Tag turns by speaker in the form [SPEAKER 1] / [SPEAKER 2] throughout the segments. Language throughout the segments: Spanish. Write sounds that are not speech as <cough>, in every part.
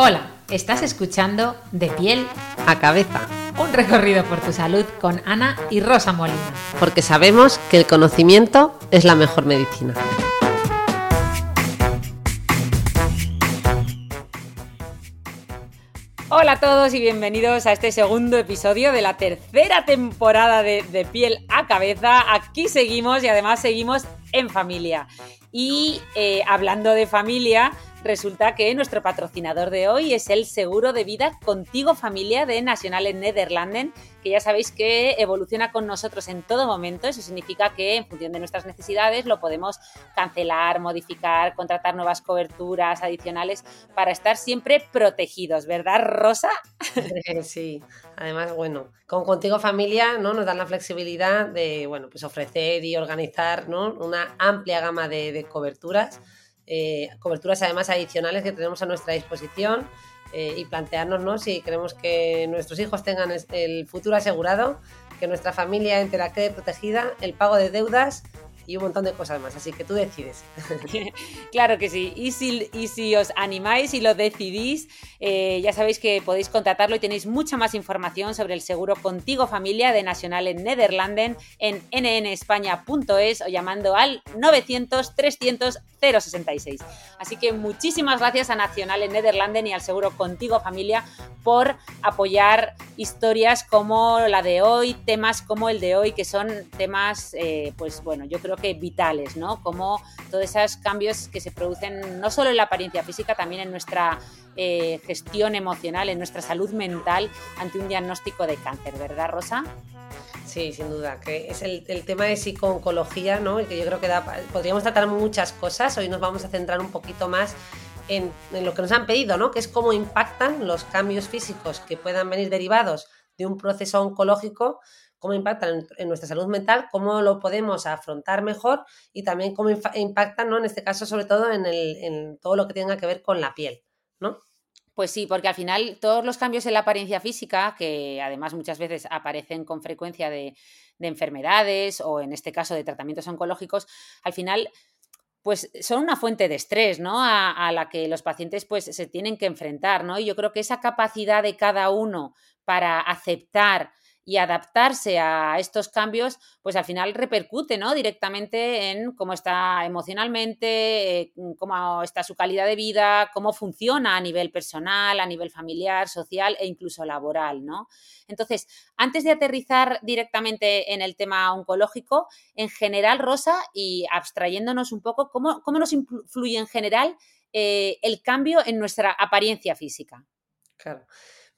[SPEAKER 1] Hola, estás escuchando De piel
[SPEAKER 2] a cabeza.
[SPEAKER 1] un recorrido por tu salud con Ana y Rosa Molina.
[SPEAKER 2] Porque sabemos que el conocimiento es la mejor medicina.
[SPEAKER 1] Hola a todos y bienvenidos a este segundo episodio de la tercera temporada de, de Piel a Cabeza. Aquí seguimos y además seguimos en familia. Y eh, hablando de familia, resulta que nuestro patrocinador de hoy es el seguro de vida Contigo Familia de Nacional Nederlanden, que ya sabéis que evoluciona con nosotros en todo momento. Eso significa que en función de nuestras necesidades lo podemos cancelar, modificar, contratar nuevas coberturas adicionales para estar siempre protegidos, ¿verdad, Rosa?
[SPEAKER 2] Sí, además, bueno, con Contigo Familia ¿no? nos dan la flexibilidad de bueno, pues ofrecer y organizar ¿no? una amplia gama de coberturas, eh, coberturas además adicionales que tenemos a nuestra disposición eh, y plantearnos ¿no? si queremos que nuestros hijos tengan el futuro asegurado, que nuestra familia entera quede protegida, el pago de deudas y un montón de cosas más. Así que tú decides. <laughs>
[SPEAKER 1] Claro que sí. Y si, y si os animáis y lo decidís, eh, ya sabéis que podéis contratarlo y tenéis mucha más información sobre el seguro Contigo Familia de Nacional en Nederlanden en nnespaña.es o llamando al 900 300 066. Así que muchísimas gracias a Nacional en Nederlanden y al seguro Contigo Familia por apoyar historias como la de hoy, temas como el de hoy, que son temas, eh, pues bueno, yo creo que vitales, ¿no? Como todos esos cambios que se producen no solo en la apariencia física, también en nuestra eh, gestión emocional, en nuestra salud mental ante un diagnóstico de cáncer, ¿verdad, Rosa?
[SPEAKER 2] Sí, sin duda, que es el, tema de psicooncología, ¿no? El que yo creo que da, podríamos tratar muchas cosas. Hoy nos vamos a centrar un poquito más en lo que nos han pedido, ¿no? Que es cómo impactan los cambios físicos que puedan venir derivados de un proceso oncológico, cómo impactan en, nuestra salud mental, cómo lo podemos afrontar mejor y también cómo impactan, ¿no? En este caso, sobre todo en, el, en todo lo que tenga que ver con la piel, ¿no?
[SPEAKER 1] Pues sí, porque al final todos los cambios en la apariencia física, que además muchas veces aparecen con frecuencia de, de enfermedades o en este caso de tratamientos oncológicos, al final pues son una fuente de estrés, ¿no? A, a la que los pacientes pues se tienen que enfrentar, ¿no? Y yo creo que esa capacidad de cada uno para aceptar y adaptarse a estos cambios, pues al final repercute, ¿no? Directamente en cómo está emocionalmente, eh, cómo está su calidad de vida, cómo funciona a nivel personal, a nivel familiar, social e incluso laboral, ¿no? Entonces, antes de aterrizar directamente en el tema oncológico, en general, Rosa, y abstrayéndonos un poco, ¿cómo, cómo nos influye en general eh, el cambio en nuestra apariencia física?
[SPEAKER 2] Claro.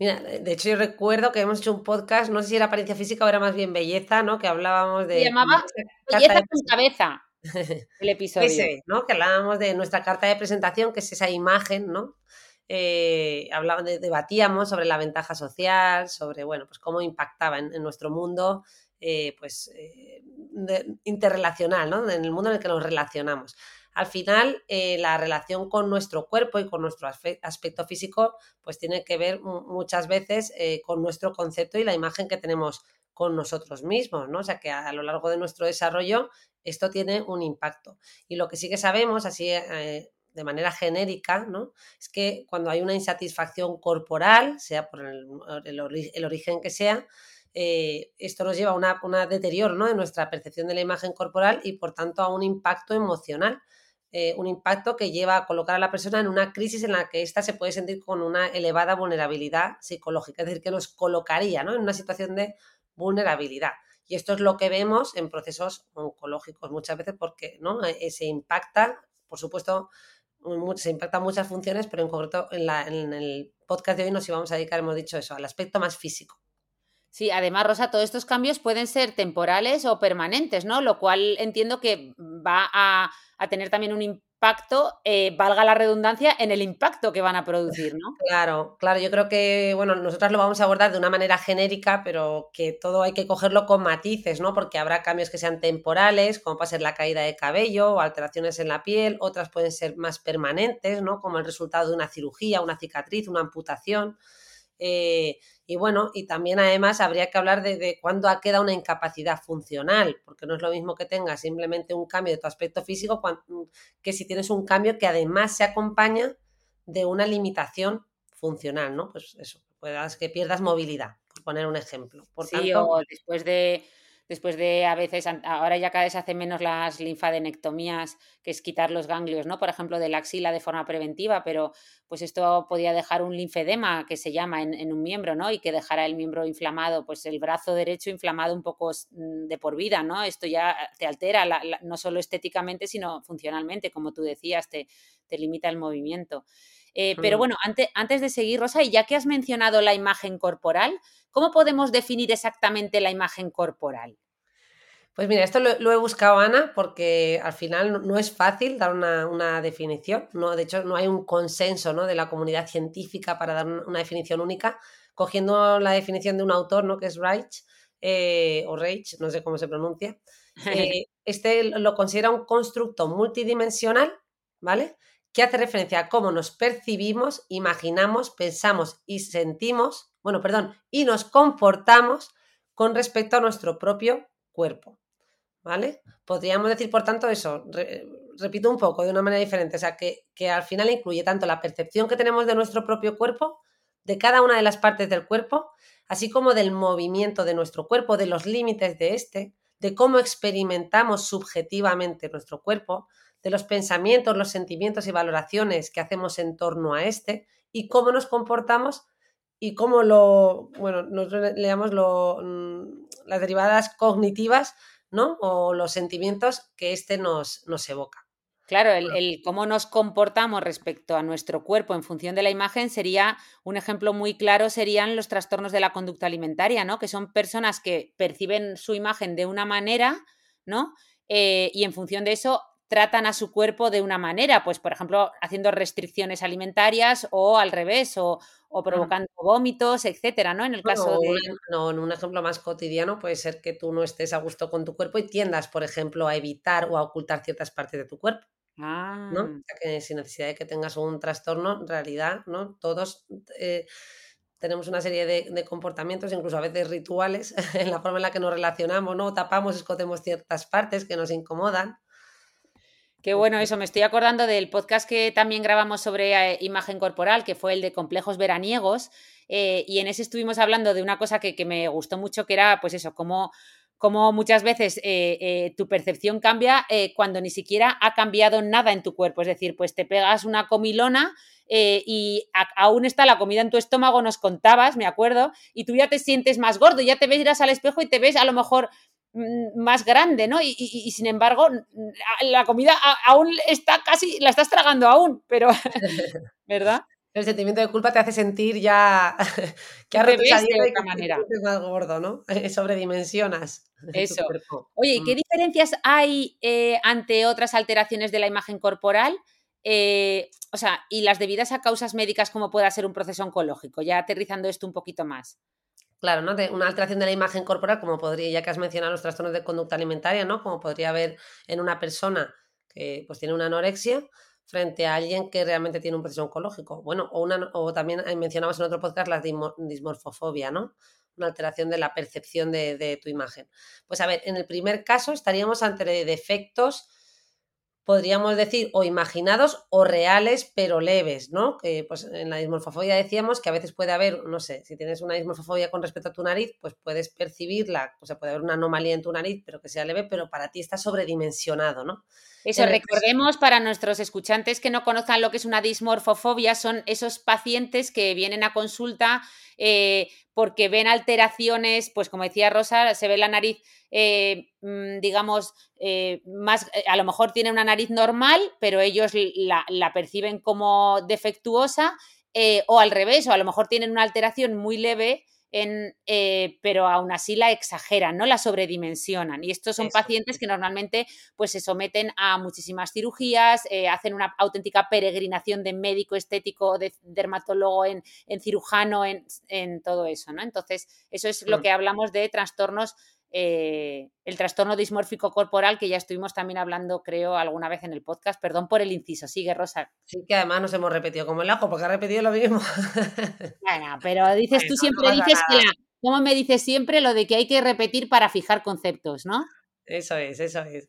[SPEAKER 2] Mira, de hecho yo recuerdo que hemos hecho un podcast, no sé si era apariencia física o era más bien belleza, ¿no? Que hablábamos de...
[SPEAKER 1] Se llamaba Belleza
[SPEAKER 2] de
[SPEAKER 1] con cabeza, <laughs> el episodio.
[SPEAKER 2] Ese, ¿no? Que hablábamos de nuestra carta de presentación, que es esa imagen, ¿no? Eh, de- debatíamos sobre la ventaja social, sobre, bueno, pues cómo impactaba en, en nuestro mundo, eh, pues, eh, de- interrelacional, ¿no? En el mundo en el que nos relacionamos. Al final, eh, la relación con nuestro cuerpo y con nuestro aspe- aspecto físico, pues tiene que ver mu- muchas veces eh, con nuestro concepto y la imagen que tenemos con nosotros mismos, ¿no? O sea que a, lo largo de nuestro desarrollo esto tiene un impacto. Y lo que sí que sabemos, así eh, de manera genérica, ¿no? Es que cuando hay una insatisfacción corporal, sea por el, el ori- el origen que sea, esto nos lleva a una deterioro ¿no? de nuestra percepción de la imagen corporal y por tanto a un impacto emocional. Eh, un impacto que lleva a colocar a la persona en una crisis en la que ésta se puede sentir con una elevada vulnerabilidad psicológica, es decir, que nos colocaría ¿no? en una situación de vulnerabilidad. Y esto es lo que vemos en procesos oncológicos muchas veces porque ¿no? Eh, se impacta, por supuesto, se impactan muchas funciones, pero en concreto en, la- en el podcast de hoy nos íbamos a dedicar, hemos dicho eso, al aspecto más físico.
[SPEAKER 1] Sí, además, Rosa, todos estos cambios pueden ser temporales o permanentes, ¿no? Lo cual entiendo que va a, tener también un impacto impacto, eh, valga la redundancia, en el impacto que van a producir, ¿no? <laughs>
[SPEAKER 2] Claro, claro, yo creo que, bueno, nosotras lo vamos a abordar de una manera genérica, pero que todo hay que cogerlo con matices, ¿no? Porque habrá cambios que sean temporales, como puede ser la caída de cabello o alteraciones en la piel, otras pueden ser más permanentes, ¿no? Como el resultado de una cirugía, una cicatriz, una amputación. Eh, y bueno, y también además habría que hablar de, de cuándo queda una incapacidad funcional, porque no es lo mismo que tengas simplemente un cambio de tu aspecto físico que si tienes un cambio que además se acompaña de una limitación funcional, ¿no? Pues eso, puedas que pierdas movilidad, por poner un ejemplo. Por
[SPEAKER 1] sí, o después de después de a veces, ahora ya cada vez se hacen menos las linfadenectomías, que es quitar los ganglios, ¿no? Por ejemplo, de la axila de forma preventiva, pero pues esto podía dejar un linfedema, que se llama en, un miembro, ¿no? Y que dejara el miembro inflamado, pues el brazo derecho inflamado un poco mm, de por vida, ¿no? Esto ya te altera, no solo estéticamente, sino funcionalmente, como tú decías, te, te limita el movimiento. Eh, pero bueno, antes, antes de seguir, Rosa, y ya que has mencionado la imagen corporal, ¿cómo podemos definir exactamente la imagen corporal?
[SPEAKER 2] Pues mira, esto lo, he buscado, Ana, porque al final no, es fácil dar una, definición. No, de hecho, no hay un consenso ¿no? de la comunidad científica para dar una definición única. Cogiendo la definición de un autor, ¿no? que es Reich, eh, o Reich, no sé cómo se pronuncia, <laughs> eh, este lo considera un constructo multidimensional, ¿vale? Que hace referencia a cómo nos percibimos, imaginamos, pensamos y sentimos, bueno, perdón, y nos comportamos con respecto a nuestro propio cuerpo. ¿Vale? Podríamos decir, por tanto, eso, repito un poco de una manera diferente, o sea, que, que al final incluye tanto la percepción que tenemos de nuestro propio cuerpo, de cada una de las partes del cuerpo, así como del movimiento de nuestro cuerpo, de los límites de este, de cómo experimentamos subjetivamente nuestro cuerpo, de los pensamientos, los sentimientos y valoraciones que hacemos en torno a este y cómo nos comportamos y cómo lo, bueno, nosotros leamos lo, mm, las derivadas cognitivas, ¿no? O los sentimientos que este nos, nos evoca.
[SPEAKER 1] Claro, el, el, cómo nos comportamos respecto a nuestro cuerpo en función de la imagen sería un ejemplo muy claro, serían los trastornos de la conducta alimentaria, ¿no? Que son personas que perciben su imagen de una manera, ¿no? Eh, y en función de eso tratan a su cuerpo de una manera, pues por ejemplo, haciendo restricciones alimentarias o al revés, o, provocando vómitos, etcétera, ¿no? En el caso de...
[SPEAKER 2] No, en un ejemplo más cotidiano puede ser que tú no estés a gusto con tu cuerpo y tiendas, por ejemplo, a evitar o a ocultar ciertas partes de tu cuerpo. Ah. ¿no? O sea que sin necesidad de que tengas un trastorno, en realidad, ¿no? Todos eh, tenemos una serie de, de, comportamientos, incluso a veces rituales, <laughs> en la forma en la que nos relacionamos, ¿no? Tapamos, escotemos ciertas partes que nos incomodan.
[SPEAKER 1] Qué bueno eso, me estoy acordando del podcast que también grabamos sobre eh, imagen corporal, que fue el de complejos veraniegos, eh, y en ese estuvimos hablando de una cosa que, me gustó mucho, que era pues eso, como, como muchas veces eh, tu percepción cambia cuando ni siquiera ha cambiado nada en tu cuerpo, es decir, pues te pegas una comilona y aún está la comida en tu estómago, nos contabas, me acuerdo, y tú ya te sientes más gordo, ya te ves, al espejo y te ves a lo mejor más grande, ¿no? Y, sin embargo, la comida aún está casi, la estás tragando aún, pero, <laughs> ¿verdad?
[SPEAKER 2] El sentimiento de culpa te hace sentir ya <laughs> que has roto de otra manera. más gordo, ¿no? <laughs> Sobredimensionas.
[SPEAKER 1] Eso. Oye, ¿y qué mm. diferencias hay eh, ante otras alteraciones de la imagen corporal? Eh, o sea, y las debidas a causas médicas como pueda ser un proceso oncológico, ya aterrizando esto un poquito más.
[SPEAKER 2] Claro, ¿no? Una alteración de la imagen corporal, como podría, ya que has mencionado los trastornos de conducta alimentaria, ¿no? Como podría haber en una persona que pues tiene una anorexia frente a alguien que realmente tiene un proceso oncológico. Bueno, o, una, o también mencionamos en otro podcast la dismorfofobia, ¿no? Una alteración de la percepción de tu imagen. Pues a ver, en el primer caso estaríamos ante defectos podríamos decir, o imaginados o reales, pero leves, ¿no? Que pues en la dismorfofobia decíamos que a veces puede haber, no sé, si tienes una dismorfofobia con respecto a tu nariz, pues puedes percibirla, o sea, puede haber una anomalía en tu nariz, pero que sea leve, pero para ti está sobredimensionado, ¿no?
[SPEAKER 1] Eso, recordemos para nuestros escuchantes que no conozcan lo que es una dismorfofobia, son esos pacientes que vienen a consulta eh, porque ven alteraciones, pues como decía Rosa, se ve la nariz, eh, mm, digamos, eh, más, a lo mejor tiene una nariz normal, pero ellos la, la perciben como defectuosa, o al revés, o a lo mejor tienen una alteración muy leve en, eh, pero aún así la exageran, no la sobredimensionan. Y estos son pacientes que normalmente pues, se someten a muchísimas cirugías, eh, hacen una auténtica peregrinación de médico estético, de dermatólogo, en, cirujano, en, todo eso. ¿no? Entonces, eso es lo mm. que hablamos de trastornos eh, el trastorno dismórfico corporal, que ya estuvimos también hablando, creo, alguna vez en el podcast. Perdón por el inciso. Sigue, Rosa.
[SPEAKER 2] Sí, que además nos hemos repetido como el ajo, porque ha repetido lo mismo. <laughs>
[SPEAKER 1] Bueno, pero dices tú siempre, dices que la, ¿cómo me dices siempre lo de que hay que repetir para fijar conceptos, no?
[SPEAKER 2] Eso es, eso es.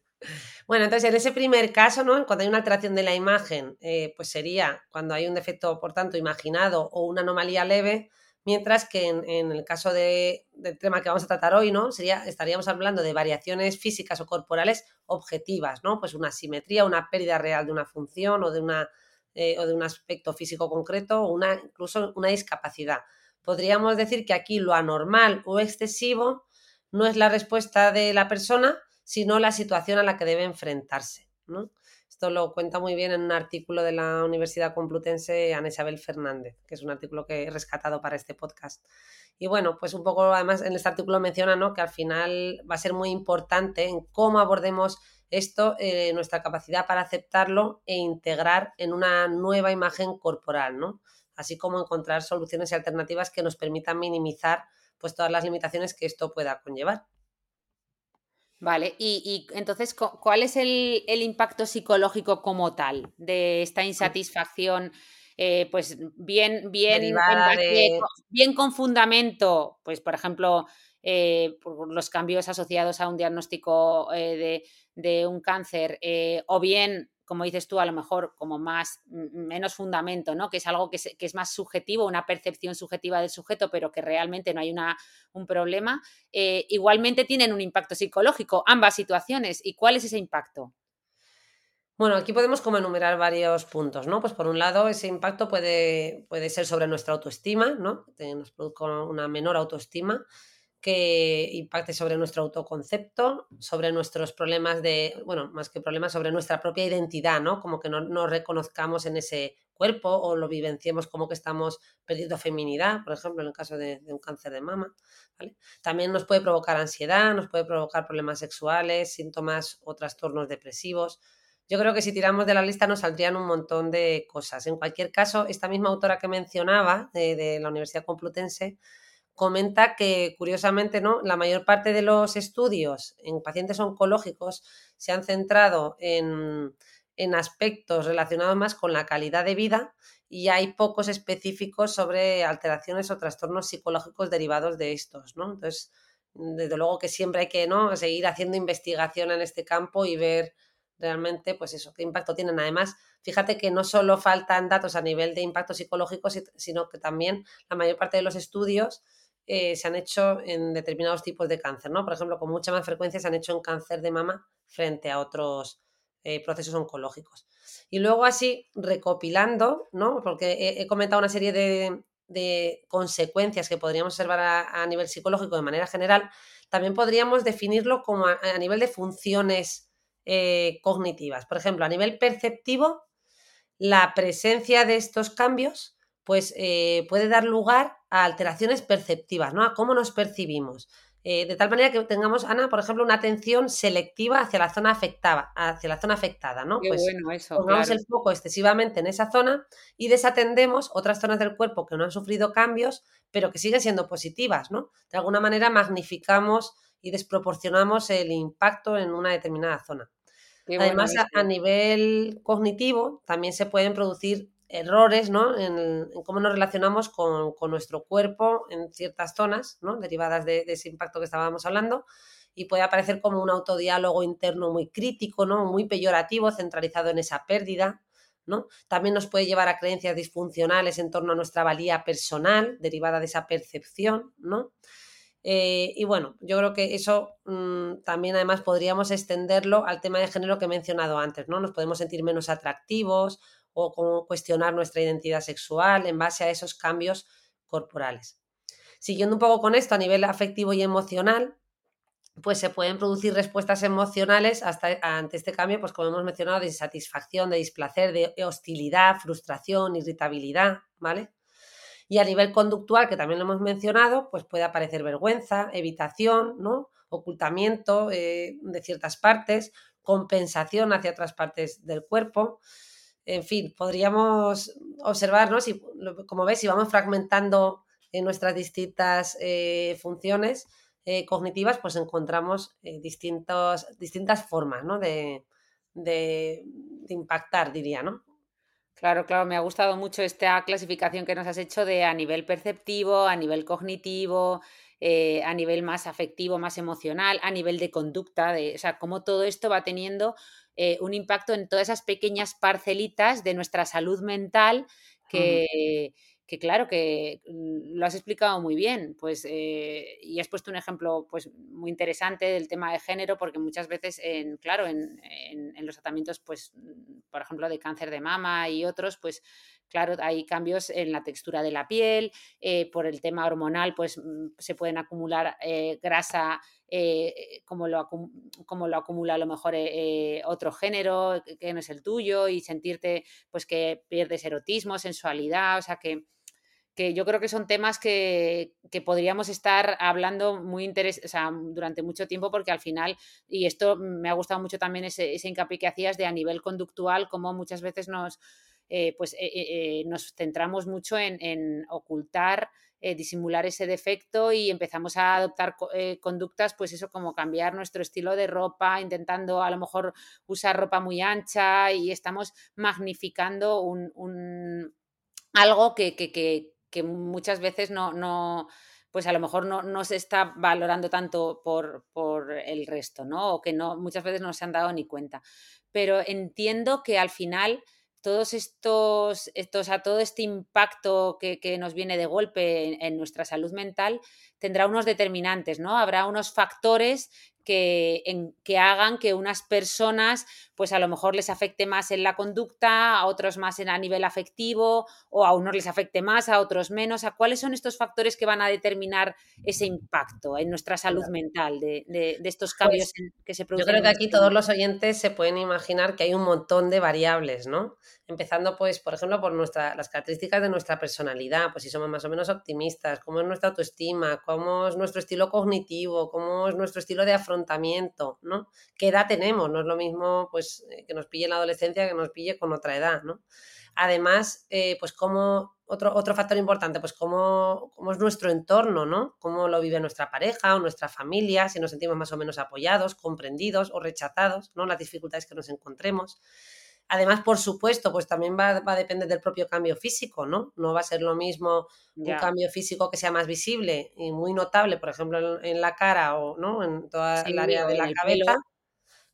[SPEAKER 2] Bueno, entonces en ese primer caso, ¿no? Cuando hay una alteración de la imagen, eh, pues sería cuando hay un defecto, por tanto, imaginado o una anomalía leve, Mientras que en, el caso del tema que vamos a tratar hoy, ¿no? Sería, estaríamos hablando de variaciones físicas o corporales objetivas, ¿no? Pues una simetría, una pérdida real de una función o de, una, eh, o de un aspecto físico concreto o una, incluso una discapacidad. Podríamos decir que aquí lo anormal o excesivo no es la respuesta de la persona, sino la situación a la que debe enfrentarse. ¿no? Esto lo cuenta muy bien en un artículo de la Universidad Complutense Ana Isabel Fernández, que es un artículo que he rescatado para este podcast. Y bueno, pues un poco además en este artículo menciona ¿no? que al final va a ser muy importante en cómo abordemos esto, eh, nuestra capacidad para aceptarlo e integrar en una nueva imagen corporal, ¿no? Así como encontrar soluciones y alternativas que nos permitan minimizar pues todas las limitaciones que esto pueda conllevar.
[SPEAKER 1] Vale, y, entonces, ¿cuál es el, impacto psicológico como tal de esta insatisfacción? Eh, pues bien, bien, bien con fundamento, pues por ejemplo, eh, por los cambios asociados a un diagnóstico eh, de, un cáncer, o bien como dices tú, a lo mejor como más, menos fundamento, ¿no? Que es algo que es, más subjetivo, una percepción subjetiva del sujeto, pero que realmente no hay una, un problema, eh, igualmente tienen un impacto psicológico, ambas situaciones. ¿Y cuál es ese impacto?
[SPEAKER 2] Bueno, aquí podemos como enumerar varios puntos, ¿no? Pues por un lado, ese impacto puede, puede ser sobre nuestra autoestima, ¿no? Nos produce una menor autoestima que impacte sobre nuestro autoconcepto, sobre nuestros problemas de, bueno, más que problemas, sobre nuestra propia identidad, ¿no? Como que no nos reconozcamos en ese cuerpo o lo vivenciemos como que estamos perdiendo feminidad, por ejemplo, en el caso de, un cáncer de mama. También nos puede provocar ansiedad, nos puede provocar problemas sexuales, síntomas o trastornos depresivos. Yo creo que si tiramos de la lista nos saldrían un montón de cosas. En cualquier caso, esta misma autora que mencionaba de la Universidad Complutense comenta que curiosamente ¿no? la mayor parte de los estudios en pacientes oncológicos se han centrado en, aspectos relacionados más con la calidad de vida y hay pocos específicos sobre alteraciones o trastornos psicológicos derivados de estos. ¿no? Entonces, desde luego que siempre hay que ¿no? seguir haciendo investigación en este campo y ver realmente, pues eso, qué impacto tienen. Además, fíjate que no solo faltan datos a nivel de impacto psicológico, sino que también la mayor parte de los estudios eh, se han hecho en determinados tipos de cáncer, ¿no? Por ejemplo, con mucha más frecuencia se han hecho en cáncer de mama frente a otros eh, procesos oncológicos. Y luego así, recopilando, ¿no? Porque he, comentado una serie de, consecuencias que podríamos observar a, nivel psicológico de manera general, también podríamos definirlo como a, nivel de funciones eh, cognitivas. Por ejemplo, a nivel perceptivo, la presencia de estos cambios pues puede dar lugar a alteraciones perceptivas, ¿no? A cómo nos percibimos. Eh, de tal manera que tengamos, Ana, por ejemplo, una atención selectiva hacia la zona afectada, hacia la zona afectada, ¿no?
[SPEAKER 1] pues bueno eso,
[SPEAKER 2] pongamos el foco excesivamente en esa zona y desatendemos otras zonas del cuerpo que no han sufrido cambios, pero que siguen siendo positivas, ¿no? De alguna manera magnificamos y desproporcionamos el impacto en una determinada zona. Además, a, nivel cognitivo también se pueden producir errores ¿no? en, cómo nos relacionamos con, nuestro cuerpo en ciertas zonas ¿no? derivadas de, ese impacto que estábamos hablando y puede aparecer como un autodiálogo interno muy crítico, ¿no? muy peyorativo, centralizado en esa pérdida. ¿no? También nos puede llevar a creencias disfuncionales en torno a nuestra valía personal, derivada de esa percepción. ¿no? Eh, y bueno, yo creo que eso mm, también además podríamos extenderlo al tema de género que he mencionado antes, ¿no? Nos podemos sentir menos atractivos o cómo cuestionar nuestra identidad sexual en base a esos cambios corporales. Siguiendo un poco con esto a nivel afectivo y emocional, pues se pueden producir respuestas emocionales hasta ante este cambio, pues como hemos mencionado, de insatisfacción, de displacer, de hostilidad, frustración, irritabilidad, ¿vale? Y a nivel conductual, que también lo hemos mencionado, pues puede aparecer vergüenza, evitación, ¿no? ocultamiento eh, de ciertas partes, compensación hacia otras partes del cuerpo. En fin, podríamos observar, ¿no? Si, como ves, si vamos fragmentando en nuestras distintas eh, funciones eh, cognitivas, pues encontramos distintos, distintas formas ¿no? de, de, de impactar, diría, ¿no?
[SPEAKER 1] Claro, claro, me ha gustado mucho esta clasificación que nos has hecho de a nivel perceptivo, a nivel cognitivo, eh, a nivel más afectivo, más emocional, a nivel de conducta, de, o sea, cómo todo esto va teniendo eh, un impacto en todas esas pequeñas parcelitas de nuestra salud mental que, que claro, que lo has explicado muy bien, pues, eh, y has puesto un ejemplo pues, muy interesante del tema de género, porque muchas veces, en, claro, en, los tratamientos, pues, por ejemplo, de cáncer de mama y otros, pues, claro, hay cambios en la textura de la piel, eh, por el tema hormonal, pues, mm, se pueden acumular eh, grasa como, lo, como lo acumula a lo mejor otro género que no es el tuyo y sentirte, pues, que pierdes erotismo, sensualidad, o sea, que que yo creo que son temas que, podríamos estar hablando muy interes o sea, durante mucho tiempo porque al final, y esto me ha gustado mucho también ese, ese hincapié que hacías de a nivel conductual, como muchas veces nos, eh, pues, eh, eh, nos centramos mucho en, ocultar, disimular ese defecto y empezamos a adoptar conductas, pues eso como cambiar nuestro estilo de ropa, intentando a lo mejor usar ropa muy ancha y estamos magnificando un, algo que, que muchas veces no, no pues a lo mejor no, no, se está valorando tanto por, por, el resto, ¿no? O que no, muchas veces no se han dado ni cuenta. Pero entiendo que al final todos estos, estos a todo este impacto que, que nos viene de golpe en, nuestra salud mental tendrá unos determinantes, ¿no? Habrá unos factores que, en, que hagan que unas personas, pues a lo mejor les afecte más en la conducta, a otros más en, a nivel afectivo, o a unos les afecte más, a otros menos. ¿A cuáles son estos factores que van a determinar ese impacto en nuestra salud mental de, de, estos cambios
[SPEAKER 2] pues,
[SPEAKER 1] que se producen?
[SPEAKER 2] Yo creo que aquí todos los oyentes se pueden imaginar que hay un montón de variables, ¿no? Empezando, pues, por ejemplo, por nuestra, las características de nuestra personalidad, pues si somos más o menos optimistas, cómo es nuestra autoestima, cómo es nuestro estilo cognitivo, cómo es nuestro estilo de afrontamiento, ¿no? ¿Qué edad tenemos? No es lo mismo pues eh, que nos pille en la adolescencia que nos pille con otra edad, ¿no? Además, eh, pues como otro, otro factor importante, pues cómo, cómo, es nuestro entorno, ¿no? Cómo lo vive nuestra pareja o nuestra familia, si nos sentimos más o menos apoyados, comprendidos o rechazados, ¿no? Las dificultades que nos encontremos. Además, por supuesto, pues también va, a depender del propio cambio físico, ¿no? No va a ser lo mismo un cambio físico que sea más visible y muy notable, por ejemplo, en, la cara o ¿no? en toda el área de la cabeza.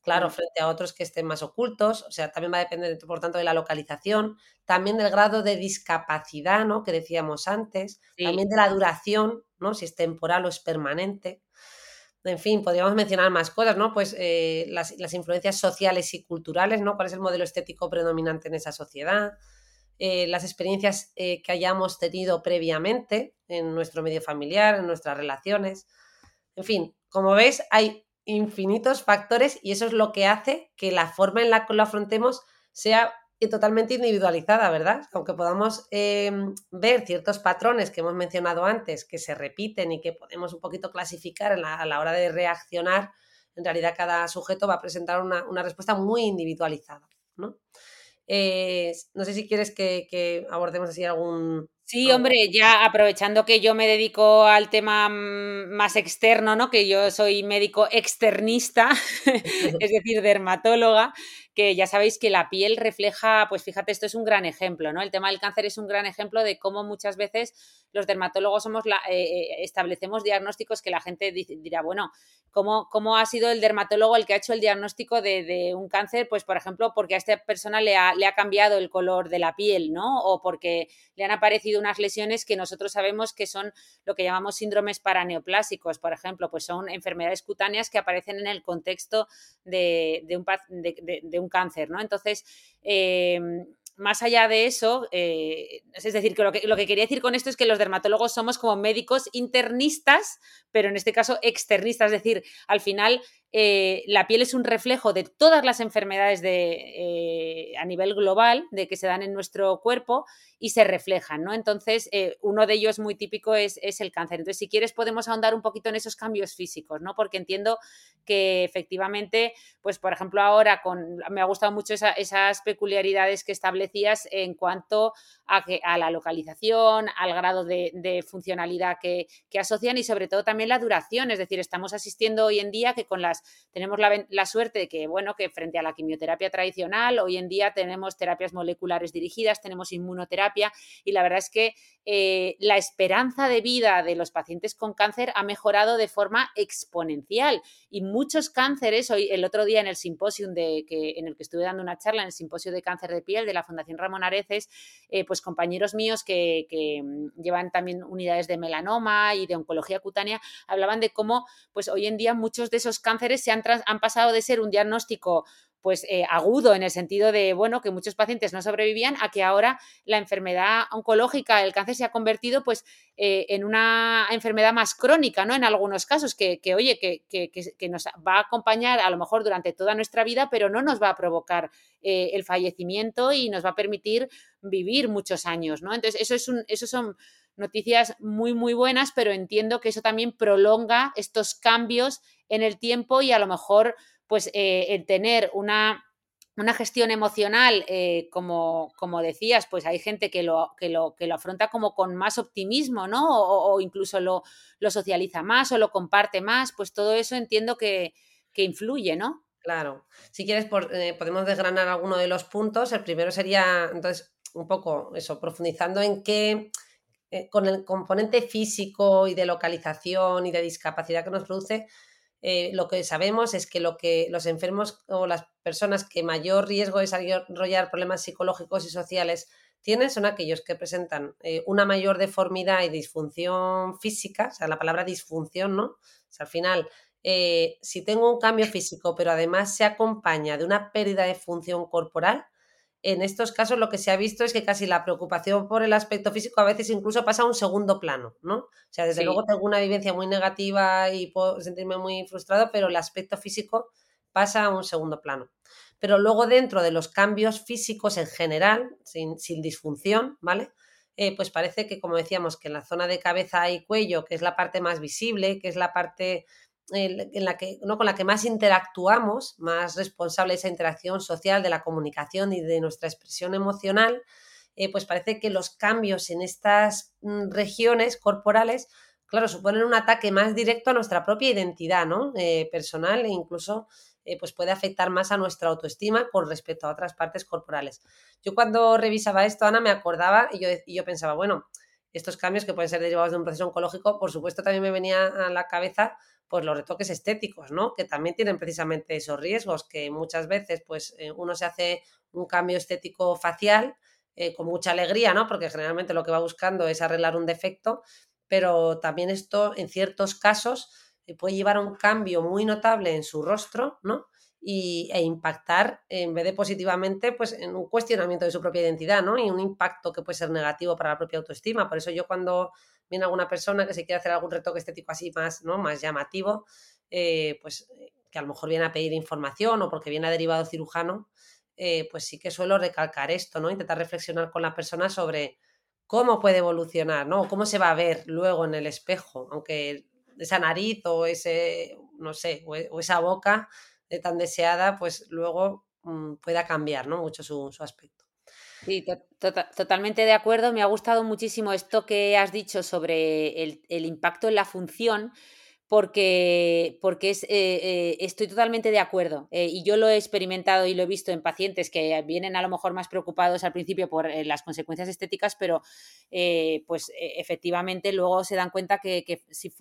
[SPEAKER 2] Claro, mm. frente a otros que estén más ocultos, o sea, también va a depender, por tanto, de la localización, también del grado de discapacidad, ¿no? Que decíamos antes, también de la duración, ¿no? Si es temporal o es permanente en fin, podríamos mencionar más cosas, ¿no? Pues eh, las, influencias sociales y culturales, ¿no? ¿Cuál es el modelo estético predominante en esa sociedad? Eh, las experiencias eh, que hayamos tenido previamente en nuestro medio familiar, en nuestras relaciones. En fin, como ves, hay infinitos factores y eso es lo que hace que la forma en la que lo afrontemos sea y totalmente individualizada, ¿verdad? Aunque podamos em, ver ciertos patrones que hemos mencionado antes, que se repiten y que podemos un poquito clasificar a la hora de reaccionar, en realidad cada sujeto va a presentar una, respuesta muy individualizada, ¿no? Eh, no sé si quieres que, abordemos así algún...
[SPEAKER 1] Sí, hombre, ya aprovechando que yo me dedico al tema mm, más externo, ¿no? Que yo soy médico externista, <laughs> es decir, dermatóloga, que ya sabéis que la piel refleja, pues fíjate, esto es un gran ejemplo, ¿no? El tema del cáncer es un gran ejemplo de cómo muchas veces los dermatólogos somos la, eh, eh, establecemos diagnósticos que la gente dirá, bueno, ¿cómo, ¿cómo, ha sido el dermatólogo el que ha hecho el diagnóstico de, un cáncer? Pues, por ejemplo, porque a esta persona le ha, le ha cambiado el color de la piel, ¿no? O porque le han aparecido unas lesiones que nosotros sabemos que son lo que llamamos síndromes paraneoplásicos, por ejemplo, pues son enfermedades cutáneas que aparecen en el contexto de, un, de un cáncer, ¿no? Entonces, em, más allá de eso, eh, es decir, que lo, que lo, que quería decir con esto es que los dermatólogos somos como médicos internistas, pero en este caso externistas, es decir, al final eh, la piel es un reflejo de todas las enfermedades de, eh, a nivel global de que se dan en nuestro cuerpo y se reflejan, ¿no? Entonces, eh, uno de ellos muy típico es, el cáncer. Entonces, si quieres, podemos ahondar un poquito en esos cambios físicos, ¿no? Porque entiendo que efectivamente, pues, por ejemplo, ahora me ha gustado mucho esas peculiaridades que establecías en cuanto a, que, a la localización, al grado de, funcionalidad que, asocian y sobre todo también la duración. Es decir, estamos asistiendo hoy en día que con las, tenemos la, suerte de que, bueno, que frente a la quimioterapia tradicional, hoy en día tenemos terapias moleculares dirigidas, tenemos inmunoterapia, y la verdad es que eh, la esperanza de vida de los pacientes con cáncer ha mejorado de forma exponencial y muchos cánceres, hoy el otro día en el simposio que, en el que estuve dando una charla, en el simposio de cáncer de piel de la Fundación Ramón Areces, eh, pues compañeros míos que, mm, llevan también unidades de melanoma y de oncología cutánea, hablaban de cómo pues hoy en día muchos de esos cánceres se han, han pasado de ser un diagnóstico pues eh, agudo en el sentido de, bueno, que muchos pacientes no sobrevivían a que ahora la enfermedad oncológica, el cáncer se ha convertido pues eh, en una enfermedad más crónica, ¿no? En algunos casos, que, oye, que, que, nos va a acompañar a lo mejor durante toda nuestra vida, pero no nos va a provocar eh, el fallecimiento y nos va a permitir vivir muchos años, ¿no? Entonces, eso, es un, eso son noticias muy, muy buenas, pero entiendo que eso también prolonga estos cambios en el tiempo y a lo mejor pues eh, el tener una, gestión emocional, eh, como, como, decías, pues hay gente que lo, que lo, que lo afronta como con más optimismo, ¿no? O, incluso lo, lo, socializa más o lo comparte más, pues todo eso entiendo que, influye, ¿no?
[SPEAKER 2] Claro. Si quieres, eh, podemos desgranar alguno de los puntos. El primero sería, entonces, un poco eso, profundizando en qué, con el componente físico y de localización y de discapacidad que nos produce, eh, lo que sabemos es que, lo que los enfermos o las personas que mayor riesgo de desarrollar problemas psicológicos y sociales tienen son aquellos que presentan eh, una mayor deformidad y disfunción física, o sea, la palabra disfunción, ¿no? O sea, al final, eh, si tengo un cambio físico, pero además se acompaña de una pérdida de función corporal, en estos casos lo que se ha visto es que casi la preocupación por el aspecto físico a veces incluso pasa a un segundo plano, ¿no? O sea, desde luego tengo una vivencia muy negativa y puedo sentirme muy frustrado, pero el aspecto físico pasa a un segundo plano. Pero luego dentro de los cambios físicos en general, sin, disfunción, ¿vale? Eh, pues parece que, como decíamos, que en la zona de cabeza y cuello, que es la parte más visible, que es la parte en la que, ¿no? con la que más interactuamos, más responsable esa interacción social, de la comunicación y de nuestra expresión emocional, eh, pues parece que los cambios en estas mm, regiones corporales, claro, suponen un ataque más directo a nuestra propia identidad ¿no? Eh, personal e incluso eh, pues puede afectar más a nuestra autoestima con respecto a otras partes corporales. Yo cuando revisaba esto, Ana, me acordaba y yo, y yo pensaba, bueno, estos cambios que pueden ser derivados de un proceso oncológico, por supuesto también me venía a la cabeza pues los retoques estéticos, ¿no? Que también tienen precisamente esos riesgos, que muchas veces pues eh, uno se hace un cambio estético facial eh, con mucha alegría, ¿no? Porque generalmente lo que va buscando es arreglar un defecto, pero también esto en ciertos casos eh, puede llevar a un cambio muy notable en su rostro, ¿no? Y, e impactar, en vez de positivamente, pues en un cuestionamiento de su propia identidad, ¿no? Y un impacto que puede ser negativo para la propia autoestima. Por eso yo cuando viene alguna persona que se quiere hacer algún retoque estético así más, ¿no? más llamativo, eh, pues eh, que a lo mejor viene a pedir información o porque viene a derivado cirujano, eh, pues sí que suelo recalcar esto, ¿no? Intentar reflexionar con la persona sobre cómo puede evolucionar, ¿no? Cómo se va a ver luego en el espejo, aunque esa nariz o ese, no sé, o, e, esa boca tan deseada, pues luego mm, pueda cambiar, ¿no? Mucho su aspecto.
[SPEAKER 1] Sí, tota-, totalmente de acuerdo. Me ha gustado muchísimo esto que has dicho sobre el, impacto en la función, porque, porque es, eh, eh, estoy totalmente de acuerdo. Eh, y yo lo he experimentado y lo he visto en pacientes que vienen a lo mejor más preocupados al principio por las consecuencias estéticas, pero pues efectivamente luego se dan cuenta que, si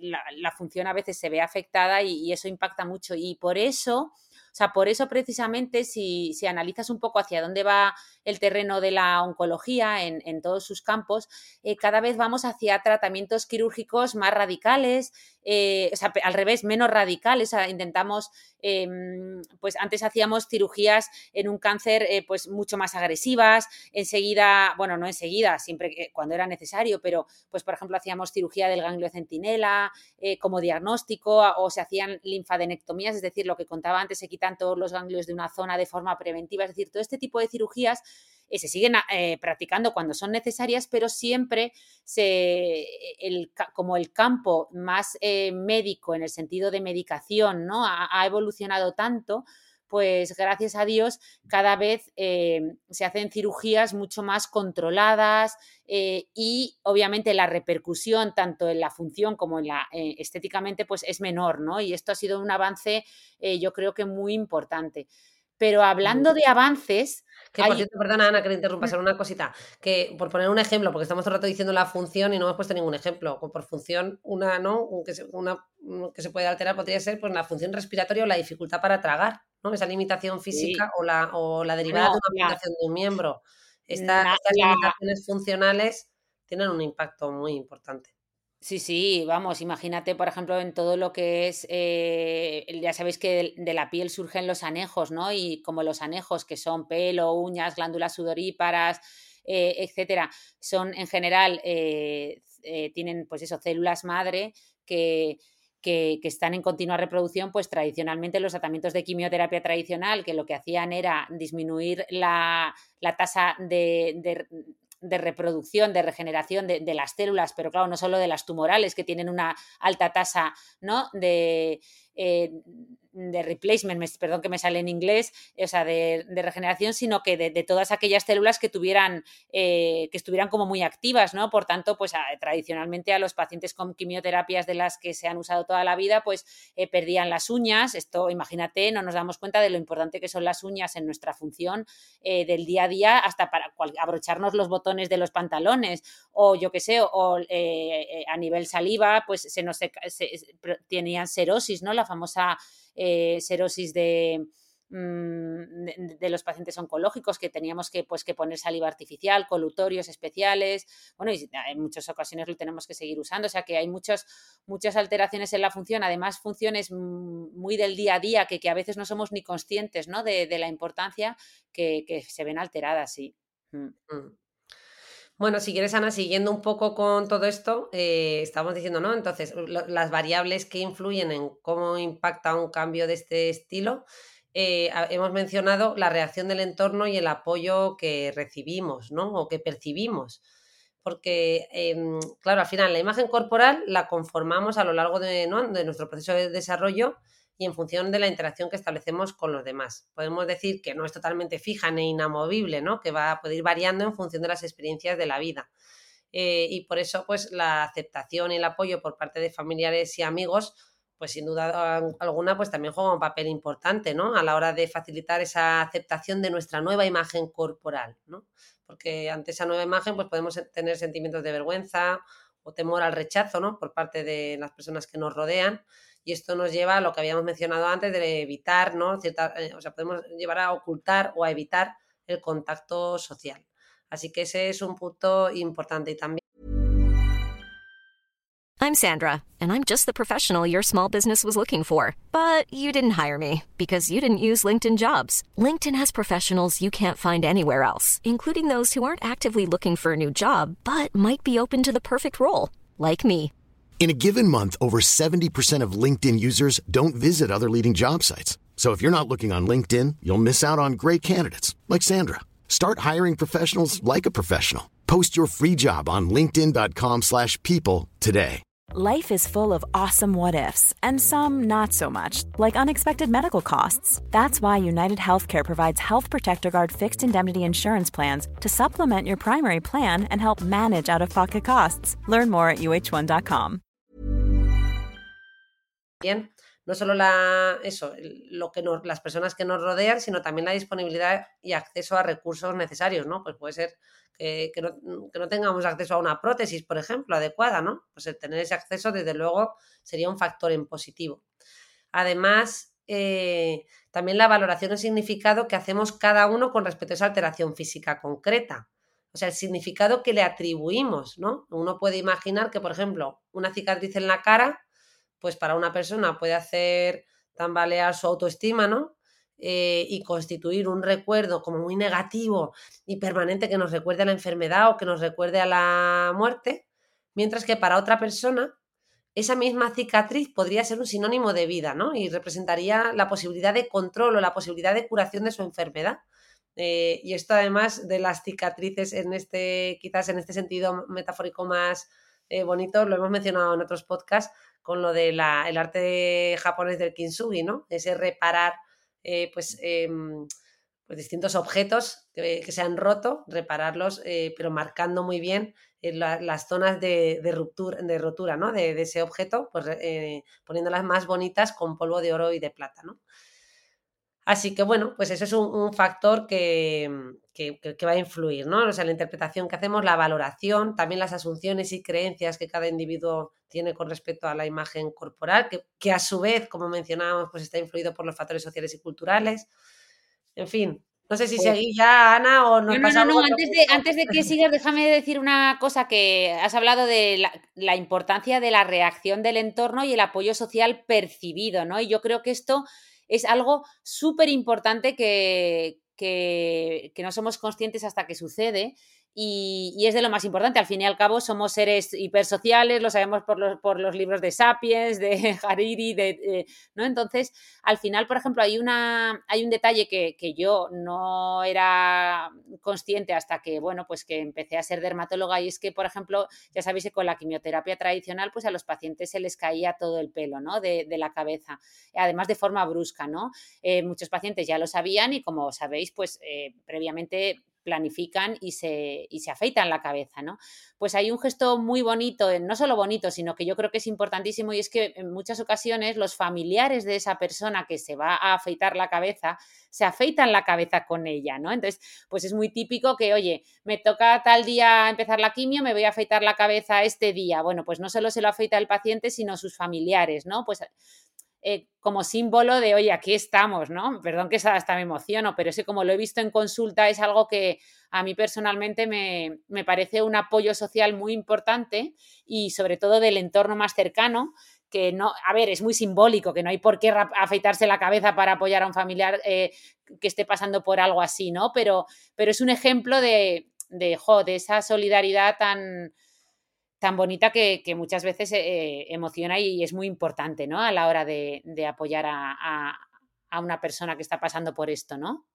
[SPEAKER 1] la, función a veces se ve afectada y eso impacta mucho. Y por eso sea, por eso precisamente si, si analizas un poco hacia dónde va el terreno de la oncología en, en todos sus campos, eh, cada vez vamos hacia tratamientos quirúrgicos más radicales, eh, o sea, al revés, menos radicales. O sea, intentamos, em, pues antes hacíamos cirugías en un cáncer eh, pues mucho más agresivas, enseguida, bueno, no enseguida, siempre cuando era necesario, pero pues por ejemplo hacíamos cirugía del ganglio centinela como diagnóstico o se hacían linfadenectomías, es decir, lo que contaba antes, se todos los ganglios de una zona de forma preventiva, es decir, todo este tipo de cirugías eh, se siguen eh, practicando cuando son necesarias, pero siempre se, el, como el campo más eh, médico en el sentido de medicación ¿no? ha, evolucionado tanto, pues gracias a Dios cada vez se hacen cirugías mucho más controladas y obviamente la repercusión tanto en la función como en la estéticamente pues es menor, ¿no? Y esto ha sido un avance yo creo que muy importante. Pero hablando de avances.
[SPEAKER 2] Que por cierto, perdona Ana que te interrumpa, solo una cosita. Que por poner un ejemplo, porque estamos todo el rato diciendo la función y no hemos puesto ningún ejemplo. Por función, una, ¿no? Que se, una que se puede alterar podría ser pues, la función respiratoria o la dificultad para tragar, ¿no? Esa limitación física o, la, o la derivada de una amputación de un miembro. estas limitaciones funcionales tienen un impacto muy importante.
[SPEAKER 1] Sí, sí, vamos, imagínate, por ejemplo, en todo lo que es, eh, ya sabéis que de, la piel surgen los anejos, ¿no? Y como los anejos, que son pelo, uñas, glándulas sudoríparas, eh, etcétera, son en general, eh, tienen pues eso, células madre que, que, están en continua reproducción, pues tradicionalmente los tratamientos de quimioterapia tradicional, que lo que hacían era disminuir la, tasa de, de reproducción, de regeneración de, las células, pero claro, no solo de las tumorales, que tienen una alta tasa ¿no? de, eh, de replacement, perdón que me sale en inglés, o sea, de, regeneración, sino que de, todas aquellas células que tuvieran, eh, que estuvieran como muy activas, ¿no? Por tanto, pues tradicionalmente a los pacientes con quimioterapias de las que se han usado toda la vida, pues eh, perdían las uñas. Esto, imagínate, no nos damos cuenta de lo importante que son las uñas en nuestra función eh, del día a día, hasta para abrocharnos los botones de los pantalones, o yo qué sé, o a nivel saliva, pues se nos tenían serosis, ¿no? Famosa eh, serosis mm, de, de, los pacientes oncológicos que teníamos que, pues, que poner saliva artificial, colutorios especiales. Bueno, y en muchas ocasiones lo tenemos que seguir usando. O sea que hay muchas, muchas alteraciones en la función, además funciones muy del día a día que, que a veces no somos ni conscientes ¿no? De, de, la importancia que, que, se ven alteradas, sí.
[SPEAKER 2] Mm. Bueno, si quieres, Ana, siguiendo un poco con todo esto, eh, estamos diciendo, ¿no? Entonces, las variables que influyen en cómo impacta un cambio de este estilo, eh, hemos mencionado la reacción del entorno y el apoyo que recibimos, ¿no? O que percibimos. Porque, em, claro, al final la imagen corporal la conformamos a lo largo de, de nuestro proceso de desarrollo y en función de la interacción que establecemos con los demás. Podemos decir que no es totalmente fija ni inamovible, ¿no? que va a poder ir variando en función de las experiencias de la vida. Eh, y por eso, pues, la aceptación y el apoyo por parte de familiares y amigos, pues sin duda alguna, pues también juega un papel importante, ¿no? A la hora de facilitar esa aceptación de nuestra nueva imagen corporal, ¿no? Porque ante esa nueva imagen, pues podemos tener sentimientos de vergüenza o temor al rechazo, ¿no? Por parte de las personas que nos rodean y esto nos lleva a lo que habíamos mencionado antes de evitar, ¿no? Cierta, eh, o sea, podemos llevar a ocultar o a evitar el contacto social. Así que ese es un punto importante y también
[SPEAKER 3] I'm Sandra, and I'm just the professional your small business was looking for. But you didn't hire me because you didn't use LinkedIn jobs. LinkedIn has professionals you can't find anywhere else, including those who aren't actively looking for a new job but might be open to the perfect role, like me.
[SPEAKER 4] In a given month, over 70% of LinkedIn users don't visit other leading job sites. So if you're not looking on LinkedIn, you'll miss out on great candidates like Sandra. Start hiring professionals like a professional. Post your free job on linkedin.com/people today.
[SPEAKER 5] Life is full of awesome what ifs and some not so much, like unexpected medical costs. That's why United Healthcare provides Health Protector Guard fixed indemnity insurance plans to supplement your primary plan and help manage out-of-pocket costs. Learn more at uh1.com.
[SPEAKER 2] Bien, no solo la, eso, lo que las personas que nos rodean, sino también la disponibilidad y acceso a recursos necesarios, ¿no? Pues puede ser que, que, no, que, no, tengamos acceso a una prótesis, por ejemplo, adecuada, ¿no? Pues el tener ese acceso, desde luego, sería un factor en positivo. Además, eh, también la valoración del significado que hacemos cada uno con respecto a esa alteración física concreta. O sea, el significado que le atribuimos, ¿no? Uno puede imaginar que, por ejemplo, una cicatriz en la cara, pues para una persona puede hacer tambalear su autoestima, ¿no? Eh, y constituir un recuerdo como muy negativo y permanente que nos recuerde a la enfermedad o que nos recuerde a la muerte, mientras que para otra persona esa misma cicatriz podría ser un sinónimo de vida, ¿no? Y representaría la posibilidad de control o la posibilidad de curación de su enfermedad. Eh, y esto además de las cicatrices en este, quizás en este sentido metafórico más eh, bonito, lo hemos mencionado en otros podcasts con lo del el arte japonés del kintsugi, ¿no? Ese reparar eh, pues, em, pues, distintos objetos que, se han roto, repararlos, pero marcando muy bien las zonas de, ruptura, de rotura ¿no? de, ese objeto, pues eh, poniéndolas más bonitas con polvo de oro y de plata. ¿no? Así que bueno, pues eso es un, factor que, que, va a influir, ¿no? O sea, la interpretación que hacemos, la valoración, también las asunciones y creencias que cada individuo tiene con respecto a la imagen corporal, que, que a su vez, como mencionábamos, pues está influido por los factores sociales y culturales. En fin, no sé si pues seguís ya, Ana, o nos
[SPEAKER 1] no, no, no, antes de, antes de que sigas, déjame decir una cosa que has hablado de la, importancia de la reacción del entorno y el apoyo social percibido, ¿no? Y yo creo que esto es algo súper importante que, que, que, no somos conscientes hasta que sucede y, es de lo más importante. Al fin y al cabo, somos seres hipersociales, lo sabemos por los, por los libros de Sapiens, de <laughs> Hariri, de, eh, ¿no? Entonces, al final, por ejemplo, hay, una, hay un detalle que, que, yo no era consciente hasta que, bueno, pues que empecé a ser dermatóloga y es que, por ejemplo, ya sabéis que con la quimioterapia tradicional, pues a los pacientes se les caía todo el pelo, ¿no? De, de la cabeza, además de forma brusca, ¿no? Eh, muchos pacientes ya lo sabían y como sabéis, pues eh, previamente planifican y se, y se afeitan la cabeza, ¿no? Pues hay un gesto muy bonito, no solo bonito, sino que yo creo que es importantísimo y es que en muchas ocasiones los familiares de esa persona que se va a afeitar la cabeza se afeitan la cabeza con ella, ¿no? Entonces, pues es muy típico que, oye, me toca tal día empezar la quimio, me voy a afeitar la cabeza este día. Bueno, pues no solo se lo afeita el paciente, sino sus familiares, ¿no? Pues eh, como símbolo de, oye, aquí estamos, ¿no? Perdón que hasta me emociono, pero ese como lo he visto en consulta es algo que a mí personalmente me, me parece un apoyo social muy importante y sobre todo del entorno más cercano, que no, a ver, es muy simbólico, que no hay por qué afeitarse la cabeza para apoyar a un familiar eh, que esté pasando por algo así, ¿no? Pero, pero es un ejemplo de, de, de esa solidaridad tan, tan bonita que, muchas veces eh, emociona y es muy importante, ¿no? A la hora de, apoyar a, una persona que está pasando por esto, ¿no?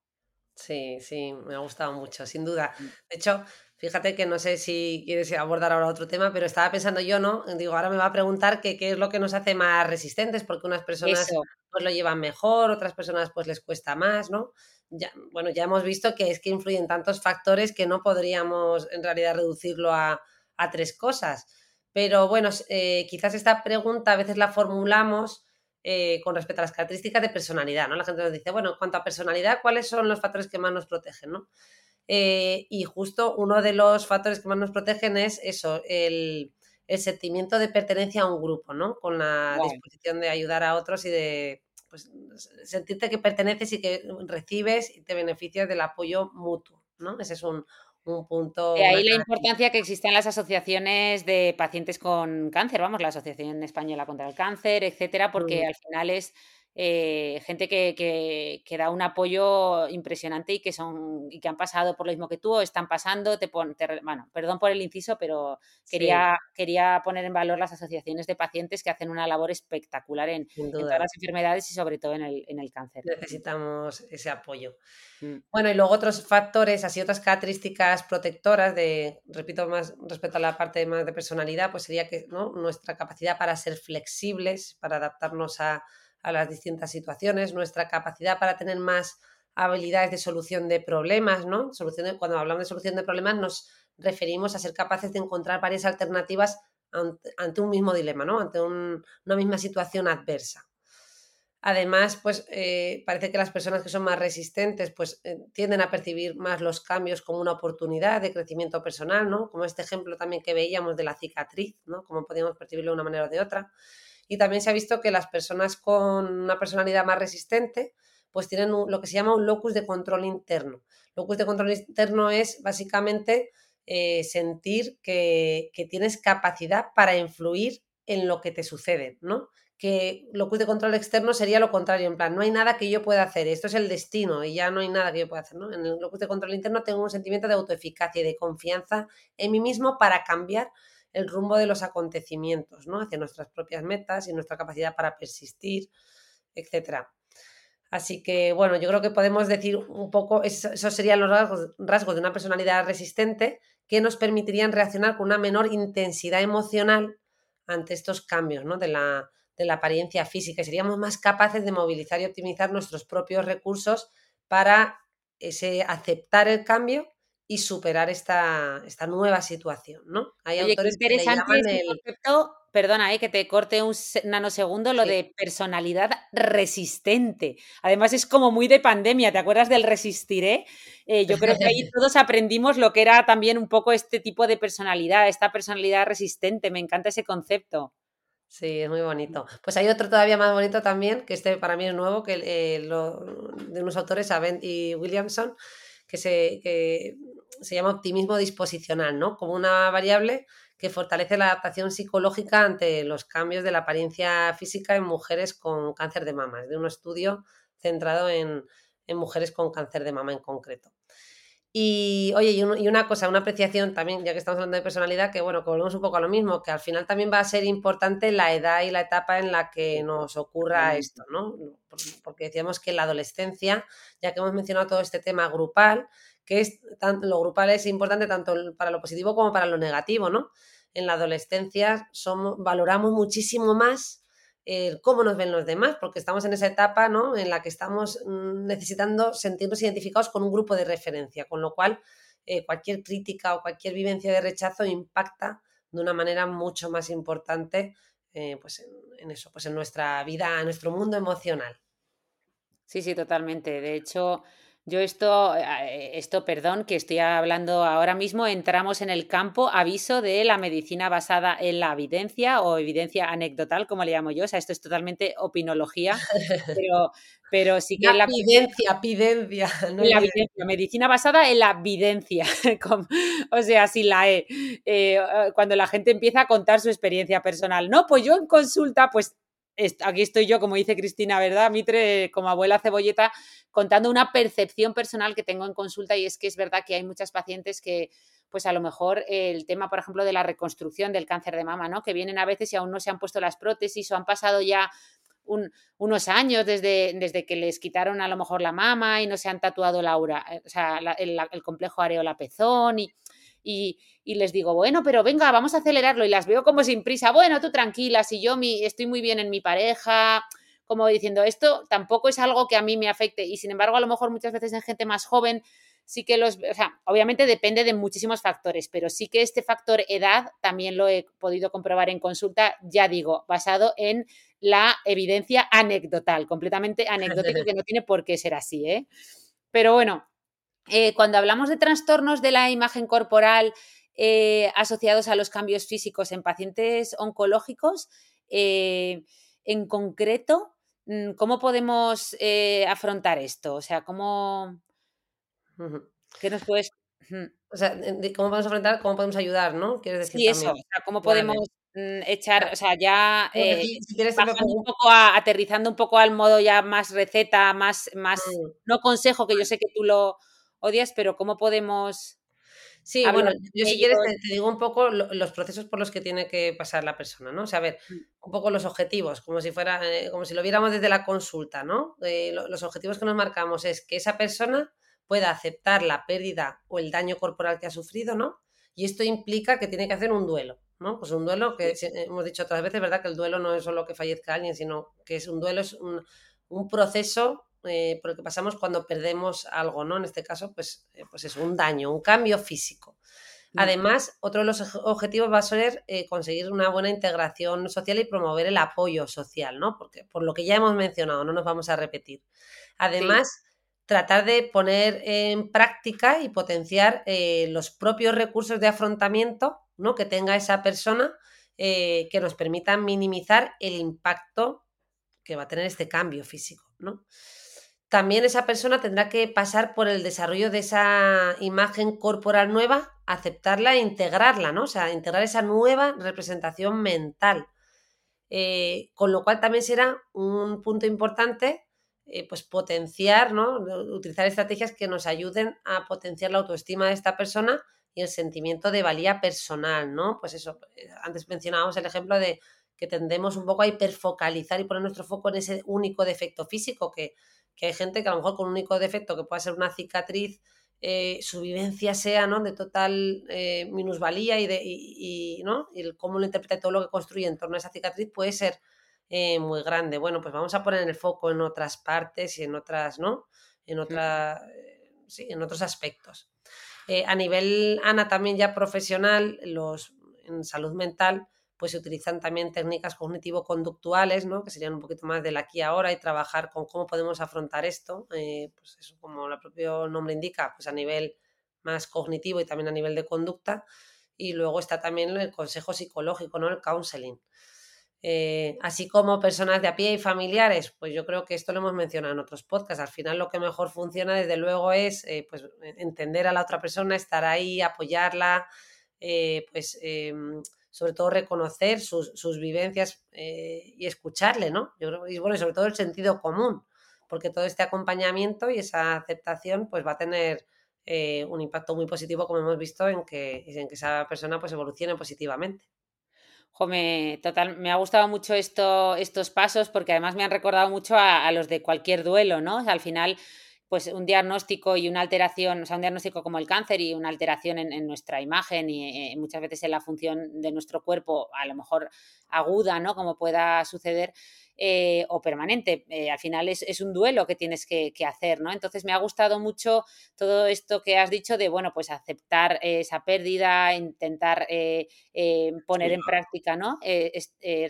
[SPEAKER 2] Sí, sí, me ha gustado mucho, sin duda. Mm. De hecho, fíjate que no sé si quieres abordar ahora otro tema, pero estaba pensando yo, ¿no? Digo, ahora me va a preguntar qué es lo que nos hace más resistentes, porque unas personas pues lo llevan mejor, otras personas pues les cuesta más, ¿no? Ya, bueno, ya hemos visto que es que influyen tantos factores que no podríamos en realidad reducirlo a, a tres cosas. Pero bueno, eh, quizás esta pregunta a veces la formulamos eh, con respecto a las características de personalidad, ¿no? La gente nos dice, bueno, en cuanto a personalidad, ¿cuáles son los factores que más nos protegen, ¿no? Eh, y justo uno de los factores que más nos protegen es eso, el, sentimiento de pertenencia a un grupo, ¿no? Con la disposición de ayudar a otros y de pues, sentirte que perteneces y que recibes y te beneficias del apoyo mutuo, ¿no? Ese es un, un punto.
[SPEAKER 1] De ahí la importancia que existen las asociaciones de pacientes con cáncer, vamos, la Asociación Española contra el Cáncer, etcétera, porque al final es eh, gente que, que, da un apoyo impresionante y que son y que han pasado por lo mismo que tú o están pasando. Te, bueno, perdón por el inciso, pero quería, quería poner en valor las asociaciones de pacientes que hacen una labor espectacular en, todas las enfermedades y sobre todo en el, en el cáncer.
[SPEAKER 2] Necesitamos ese apoyo. Mm. Bueno, y luego otros factores, así otras características protectoras de, repito, más respecto a la parte más de personalidad, pues sería que ¿no? nuestra capacidad para ser flexibles, para adaptarnos a a las distintas situaciones, nuestra capacidad para tener más habilidades de solución de problemas, ¿no? Solución cuando hablamos de solución de problemas nos referimos a ser capaces de encontrar varias alternativas ante, un mismo dilema, ¿no? Ante una misma situación adversa. Además, pues eh, parece que las personas que son más resistentes pues eh, tienden a percibir más los cambios como una oportunidad de crecimiento personal, ¿no? Como este ejemplo también que veíamos de la cicatriz, ¿no? Como podíamos percibirlo de una manera o de otra. Y también se ha visto que las personas con una personalidad más resistente, pues tienen lo que se llama un locus de control interno. Locus de control interno es básicamente eh, sentir que, que, tienes capacidad para influir en lo que te sucede, ¿no? Que locus de control externo sería lo contrario, en plan, no hay nada que yo pueda hacer, esto es el destino y ya no hay nada que yo pueda hacer, ¿no? En el locus de control interno tengo un sentimiento de autoeficacia y de confianza en mí mismo para cambiar el rumbo de los acontecimientos, ¿no? Hacia nuestras propias metas y nuestra capacidad para persistir, etcétera. Así que, bueno, yo creo que podemos decir un poco, esos serían los rasgos, de una personalidad resistente que nos permitirían reaccionar con una menor intensidad emocional ante estos cambios ¿no? de, la, de la apariencia física. Seríamos más capaces de movilizar y optimizar nuestros propios recursos para ese aceptar el cambio y superar esta, esta nueva situación, ¿no?
[SPEAKER 1] Hay autores que le llaman este el... concepto, perdona, eh, que te corte un nanosegundo, lo de personalidad resistente. Además es como muy de pandemia, ¿te acuerdas del resistiré? Eh, yo creo que ahí <laughs> todos aprendimos lo que era también un poco este tipo de personalidad, esta personalidad resistente, me encanta ese concepto.
[SPEAKER 2] Sí, es muy bonito. Pues hay otro todavía más bonito también, que este para mí es nuevo, que eh, de unos autores, Avent y Williamson, que se, que se llama optimismo disposicional, ¿no? Como una variable que fortalece la adaptación psicológica ante los cambios de la apariencia física en mujeres con cáncer de mama. Es de un estudio centrado en, mujeres con cáncer de mama en concreto. Y oye, y, una cosa, una apreciación también, ya que estamos hablando de personalidad, que bueno, que volvemos un poco a lo mismo, que al final también va a ser importante la edad y la etapa en la que nos ocurra esto, ¿no? Porque decíamos que la adolescencia, ya que hemos mencionado todo este tema grupal, que es lo grupal es importante tanto para lo positivo como para lo negativo, ¿no? En la adolescencia somos, valoramos muchísimo más cómo nos ven los demás, porque estamos en esa etapa ¿no? en la que estamos mm, necesitando sentirnos identificados con un grupo de referencia, con lo cual eh, cualquier crítica o cualquier vivencia de rechazo impacta de una manera mucho más importante eh, pues en, eso, pues en nuestra vida, en nuestro mundo emocional.
[SPEAKER 1] Sí, sí, totalmente. De hecho, yo esto, eh, esto, perdón, que estoy hablando ahora mismo, entramos en el campo aviso de la medicina basada en la evidencia o evidencia anecdotal, como le llamo yo. O sea, esto es totalmente opinología, <laughs> pero, pero sí que
[SPEAKER 2] la, evidencia, evidencia, <laughs>
[SPEAKER 1] la evidencia, medicina basada en la evidencia, <laughs> o sea, si la E, eh, cuando la gente empieza a contar su experiencia personal. No, pues yo en consulta, pues aquí estoy yo, como dice Cristina, ¿verdad? Mitre, como abuela cebolleta, contando una percepción personal que tengo en consulta y es que es verdad que hay muchas pacientes que, pues a lo mejor el tema, por ejemplo, de la reconstrucción del cáncer de mama, ¿no? Que vienen a veces y aún no se han puesto las prótesis o han pasado ya unos años desde, desde, que les quitaron a lo mejor la mama y no se han tatuado la aura, eh, o sea, el, el, complejo areola-pezón y, y, les digo, bueno, pero venga, vamos a acelerarlo y las veo como sin prisa, bueno, tú tranquila, si yo mi, estoy muy bien en mi pareja, como diciendo, esto tampoco es algo que a mí me afecte y sin embargo a lo mejor muchas veces en gente más joven sí que los, o sea, obviamente depende de muchísimos factores, pero sí que este factor edad también lo he podido comprobar en consulta, ya digo, basado en la evidencia anecdotal, completamente anecdótica, que no tiene por qué ser así, ¿eh? Pero bueno, eh, cuando hablamos de trastornos de la imagen corporal eh, asociados a los cambios físicos en pacientes oncológicos, eh, en concreto, mm, ¿cómo podemos afrontar esto? O sea, ¿cómo... ¿Qué nos puedes...?
[SPEAKER 2] O sea, ¿cómo podemos afrontar? ¿Cómo podemos ayudar, no?
[SPEAKER 1] ¿Quieres decir sí, eso. O sea, ¿cómo podemos mm, echar, o sea, ya un poco aterrizando un poco al modo ya más receta, más, más, mm. no consejo, que yo sé que tú lo, odias, pero ¿cómo podemos...
[SPEAKER 2] Sí, bueno, yo si quieres te, digo un poco los procesos por los que tiene que pasar la persona, ¿no? O sea, a ver, mm. un poco los objetivos, como si fuera, eh, como si lo viéramos desde la consulta, ¿no? Eh, los objetivos que nos marcamos es que esa persona pueda aceptar la pérdida o el daño corporal que ha sufrido, ¿no? Y esto implica que tiene que hacer un duelo, ¿no? Pues un duelo que hemos dicho otras veces, ¿verdad? Que el duelo no es solo que fallezca alguien, sino que es un duelo, es un, un proceso eh, por el que pasamos cuando perdemos algo, ¿no? En este caso, pues, eh, pues es un daño, un cambio físico. Además, otro de los objetivos va a ser eh, conseguir una buena integración social y promover el apoyo social, ¿no? Porque por lo que ya hemos mencionado, no nos vamos a repetir. Además, tratar de poner en práctica y potenciar los propios recursos de afrontamiento, ¿no? Que tenga esa persona que nos permitan minimizar el impacto que va a tener este cambio físico, ¿no? También esa persona tendrá que pasar por el desarrollo de esa imagen corporal nueva, aceptarla e integrarla, ¿no? O sea, integrar esa nueva representación mental. Eh, con lo cual también será un punto importante, eh, pues potenciar, ¿no? Utilizar estrategias que nos ayuden a potenciar la autoestima de esta persona y el sentimiento de valía personal, ¿no? Pues eso, eh, antes mencionábamos el ejemplo de que tendemos un poco a hiperfocalizar y poner nuestro foco en ese único defecto físico que que hay gente que a lo mejor con un único defecto que pueda ser una cicatriz, eh, su vivencia sea ¿no? de total eh, minusvalía y, de, y, ¿no? y cómo lo interpreta todo lo que construye en torno a esa cicatriz puede ser eh, muy grande. Bueno, pues vamos a poner el foco en otras partes y en otras, ¿no? En, otra, sí, en otros aspectos. a nivel, Ana, también ya profesional, los, en salud mental, pues se utilizan también técnicas cognitivo-conductuales, ¿no? que serían un poquito más del aquí y ahora y trabajar con cómo podemos afrontar esto, eh, pues eso como el propio nombre indica, pues a nivel más cognitivo y también a nivel de conducta. Y luego está también el consejo psicológico, ¿no? el counseling. Eh, así como personas de a pie y familiares, pues yo creo que esto lo hemos mencionado en otros podcasts. Al final lo que mejor funciona desde luego es eh, pues, entender a la otra persona, estar ahí, apoyarla, pues em, sobre todo reconocer sus, vivencias eh, y escucharle, ¿no? Yo creo, y bueno, sobre todo el sentido común, porque todo este acompañamiento y esa aceptación pues va a tener eh, un impacto muy positivo, como hemos visto, en que, en que esa persona pues evolucione positivamente.
[SPEAKER 1] me, total, me ha gustado mucho esto, estos pasos porque además me han recordado mucho a, a los de cualquier duelo, ¿no? al final pues un diagnóstico y una alteración, o sea, un diagnóstico como el cáncer y una alteración en, nuestra imagen y eh, muchas veces en la función de nuestro cuerpo, a lo mejor aguda, ¿no? Como pueda suceder, eh, o permanente. Eh, al final es, un duelo que tienes que, hacer, ¿no? Entonces me ha gustado mucho todo esto que has dicho de, bueno, pues aceptar esa pérdida, intentar eh, poner en práctica, ¿no?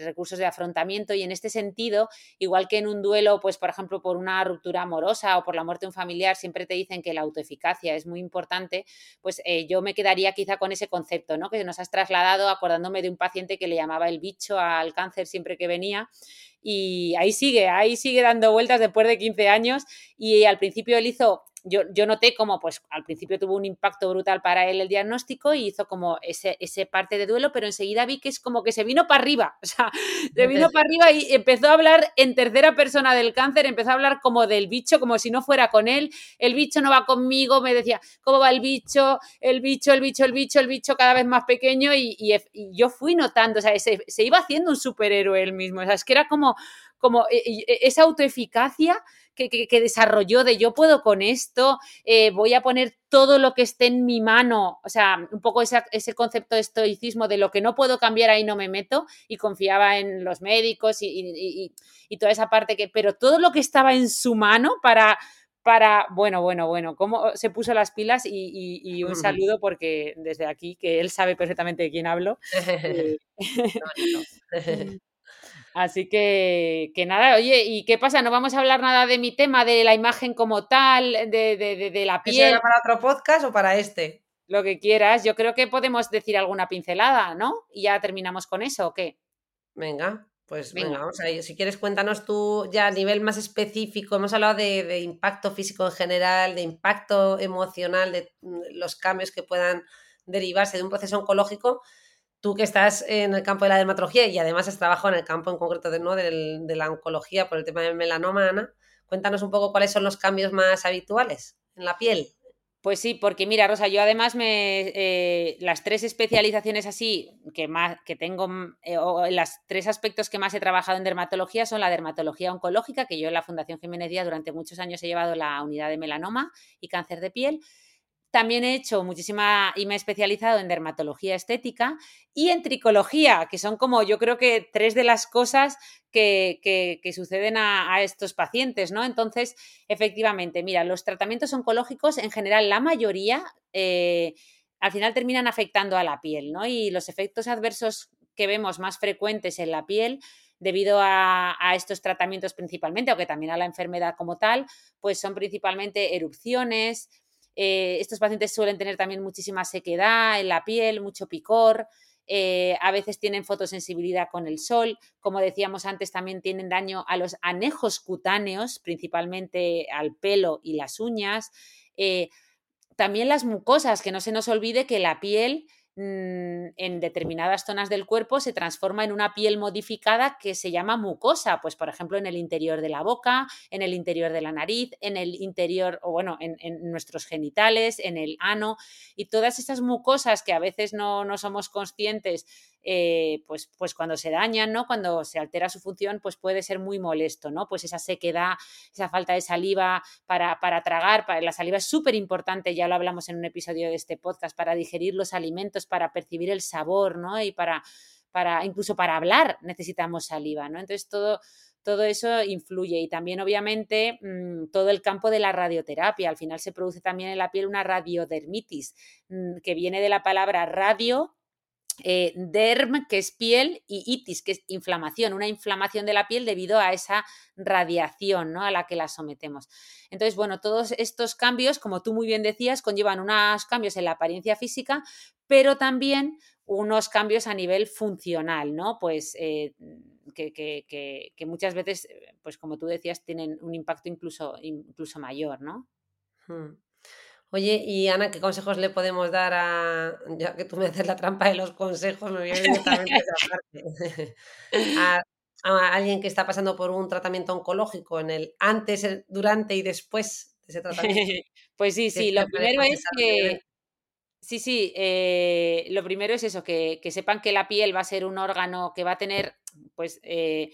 [SPEAKER 1] recursos de afrontamiento y en este sentido, igual que en un duelo, pues por ejemplo, por una ruptura amorosa o por la muerte de un familiar, siempre te dicen que la autoeficacia es muy importante, pues yo me quedaría quizá con ese concepto, ¿no? Que nos has trasladado acordándome de un paciente que le llamaba el bicho al cáncer siempre que venía y ahí sigue, ahí sigue dando vueltas después de 15 años y al principio él hizo yo, yo, noté como, pues, al principio tuvo un impacto brutal para él el diagnóstico y hizo como ese, ese parte de duelo, pero enseguida vi que es como que se vino para arriba, o sea, <laughs> se vino para arriba y empezó a hablar en tercera persona del cáncer, empezó a hablar como del bicho, como si no fuera con él, el bicho no va conmigo, me decía, ¿cómo va el bicho? El bicho, el bicho, el bicho, el bicho cada vez más pequeño y, yo fui notando, o sea, se, se iba haciendo un superhéroe él mismo, o sea, es que era como, como e, e, esa autoeficacia que, desarrolló de yo puedo con esto, eh, voy a poner todo lo que esté en mi mano, o sea, un poco ese, concepto de estoicismo de lo que no puedo cambiar ahí no me meto y confiaba en los médicos y, toda esa parte que, pero todo lo que estaba en su mano para para, bueno, bueno, bueno, cómo se puso las pilas y, un saludo porque desde aquí, que él sabe perfectamente de quién hablo. <laughs> Eh, <laughs> Así que, que nada, oye, ¿y qué pasa? ¿No vamos a hablar nada de mi tema, de la imagen como tal, de, de, de, la piel?
[SPEAKER 2] ¿Eso para otro podcast o para este?
[SPEAKER 1] Lo que quieras. Yo creo que podemos decir alguna pincelada, ¿no? Y ya terminamos con eso, ¿o qué?
[SPEAKER 2] Venga, pues venga, vamos a Si quieres, cuéntanos tú ya a nivel más específico. Hemos hablado de, de impacto físico en general, de impacto emocional, de mm, los cambios que puedan derivarse de un proceso oncológico tú que estás en el campo de la dermatología y además has trabajado en el campo en concreto de, ¿no? de, la oncología por el tema del melanoma, Ana, cuéntanos un poco cuáles son los cambios más habituales en la piel.
[SPEAKER 1] Pues sí, porque mira, Rosa, yo además me eh, las tres especializaciones así que más que tengo eh, o las tres aspectos que más he trabajado en dermatología son la dermatología oncológica, que yo en la Fundación Jiménez Díaz durante muchos años he llevado la unidad de melanoma y cáncer de piel, también he hecho muchísima y me he especializado en dermatología estética y en tricología, que son como yo creo que tres de las cosas que, que, suceden a, estos pacientes, ¿no? Entonces, efectivamente, mira, los tratamientos oncológicos en general, la mayoría, eh, al final terminan afectando a la piel, ¿no? Y los efectos adversos que vemos más frecuentes en la piel debido a, a, estos tratamientos principalmente, aunque también a la enfermedad como tal, pues son principalmente erupciones, eh, estos pacientes suelen tener también muchísima sequedad en la piel, mucho picor, eh, a veces tienen fotosensibilidad con el sol, como decíamos antes, también tienen daño a los anejos cutáneos, principalmente al pelo y las uñas. Eh, también las mucosas, que no se nos olvide que la piel en determinadas zonas del cuerpo se transforma en una piel modificada que se llama mucosa, pues por ejemplo en el interior de la boca, en el interior de la nariz, en el interior, o bueno, en, nuestros genitales, en el ano, y todas esas mucosas que a veces no, no somos conscientes eh, pues, pues cuando se dañan, ¿no? Cuando se altera su función, pues puede ser muy molesto, ¿no? Pues esa sequedad, esa falta de saliva para, para tragar, para, la saliva es súper importante, ya lo hablamos en un episodio de este podcast, para digerir los alimentos, para percibir el sabor, ¿no? Y para, para incluso para hablar necesitamos saliva, ¿no? Entonces todo todo eso influye y también obviamente mm, todo el campo de la radioterapia. Al final se produce también en la piel una radiodermitis, mm, que viene de la palabra radio eh, derm, que es piel, y itis, que es inflamación, una inflamación de la piel debido a esa radiación ¿no? a la que la sometemos. Entonces, bueno, todos estos cambios, como tú muy bien decías, conllevan unos cambios en la apariencia física, pero también unos cambios a nivel funcional, ¿no? Pues eh, que, muchas veces, pues como tú decías, tienen un impacto incluso, incluso mayor, ¿no?
[SPEAKER 2] Hmm. Oye, y Ana, ¿qué consejos le podemos dar a, ya que tú me haces la trampa de los consejos, me voy directamente parte, a, a, alguien que está pasando por un tratamiento oncológico en el antes, el durante y después de ese tratamiento? <laughs>
[SPEAKER 1] Pues sí, sí, lo primero es que... Sí, sí, eh, lo primero es eso, que, que, sepan que la piel va a ser un órgano que va a tener pues eh,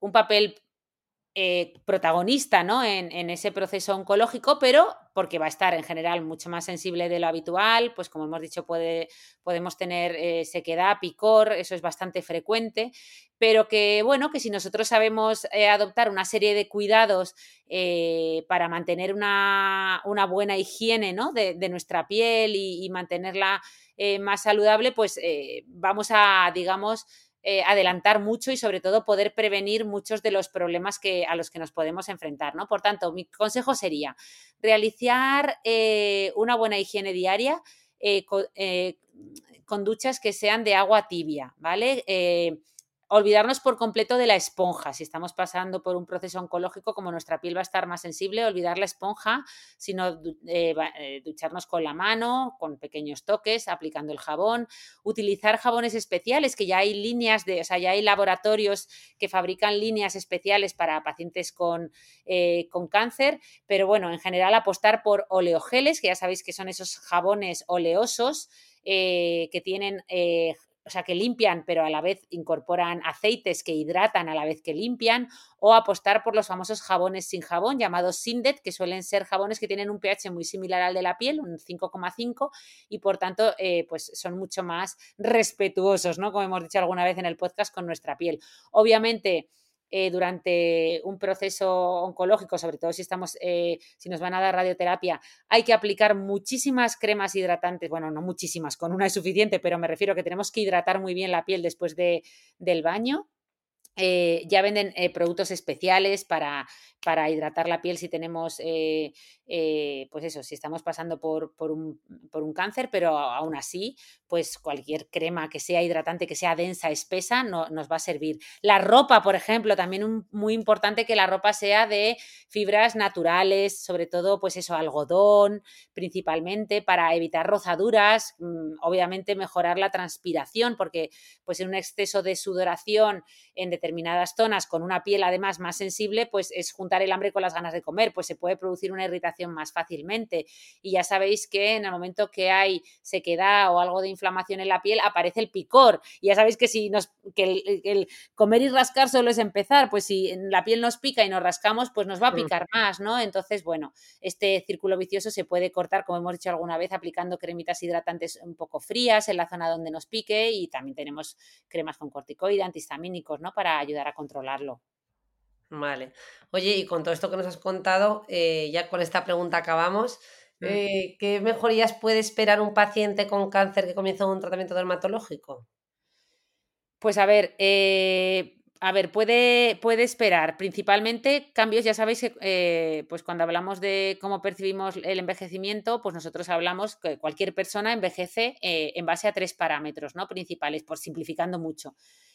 [SPEAKER 1] un papel eh, protagonista ¿no? En, ese proceso oncológico, pero porque va a estar en general mucho más sensible de lo habitual, pues como hemos dicho, puede, podemos tener eh, sequedad, picor, eso es bastante frecuente, pero que bueno, que si nosotros sabemos eh, adoptar una serie de cuidados para mantener una, buena higiene ¿no? de, nuestra piel y, y mantenerla más saludable, pues vamos a, digamos, eh, adelantar mucho y sobre todo poder prevenir muchos de los problemas que, a los que nos podemos enfrentar. ¿no? Por tanto, mi consejo sería realizar eh, una buena higiene diaria eh, con, duchas que sean de agua tibia, ¿vale? Olvidarnos por completo de la esponja. Si estamos pasando por un proceso oncológico, como nuestra piel va a estar más sensible, olvidar la esponja, sino eh, eh, ducharnos con la mano, con pequeños toques, aplicando el jabón, utilizar jabones especiales, que ya hay líneas de, o sea, ya hay laboratorios que fabrican líneas especiales para pacientes con, eh, con cáncer, pero bueno, en general apostar por oleogeles, que ya sabéis que son esos jabones oleosos. que tienen o sea, que limpian, pero a la vez incorporan aceites que hidratan a la vez que limpian, o apostar por los famosos jabones sin jabón, llamados Sindet, que suelen ser jabones que tienen un pH muy similar al de la piel, un 5,5, y por tanto, eh, pues son mucho más respetuosos, ¿no? Como hemos dicho alguna vez en el podcast, con nuestra piel. Obviamente, eh, durante un proceso oncológico, sobre todo si estamos, eh, si nos van a dar radioterapia, hay que aplicar muchísimas cremas hidratantes, bueno, no muchísimas, con una es suficiente, pero me refiero a que tenemos que hidratar muy bien la piel después de, del baño. Eh, ya venden productos especiales para, para, hidratar la piel si tenemos pues eso, si estamos pasando por, por, un, por, un, cáncer, pero aún así, pues cualquier crema que sea hidratante, que sea densa, espesa, no, nos va a servir. La ropa, por ejemplo, también muy importante que la ropa sea de fibras naturales, sobre todo, pues eso, algodón, principalmente, para evitar rozaduras, mm, obviamente mejorar la transpiración, porque pues en un exceso de sudoración en determinadas zonas, con una piel además más sensible, pues es juntar el hambre con las ganas de comer, pues se puede producir una irritación más fácilmente. Y ya sabéis que en el momento que hay sequedad o algo de inflamación en la piel, aparece el picor. Y ya sabéis que si nos, que el, comer y rascar solo es empezar, pues si la piel nos pica y nos rascamos, pues nos va a mm. picar más, ¿no? Entonces, bueno, este círculo vicioso se puede cortar, como hemos dicho alguna vez, aplicando cremitas hidratantes un poco frías en la zona donde nos pique y también tenemos cremas con corticoide, antihistamínicos, ¿no? Para ayudar a controlarlo.
[SPEAKER 2] Vale. Oye, y con todo esto que nos has contado, eh, ya con esta pregunta acabamos. Mm. Eh, ¿Qué mejorías puede esperar un paciente con cáncer que comienza un tratamiento dermatológico?
[SPEAKER 1] Pues a ver, eh, a ver, puede, puede esperar principalmente cambios, ya sabéis que eh, pues cuando hablamos de cómo percibimos el envejecimiento, pues nosotros hablamos que cualquier persona envejece eh, en base a tres parámetros ¿no? principales, por simplificando mucho,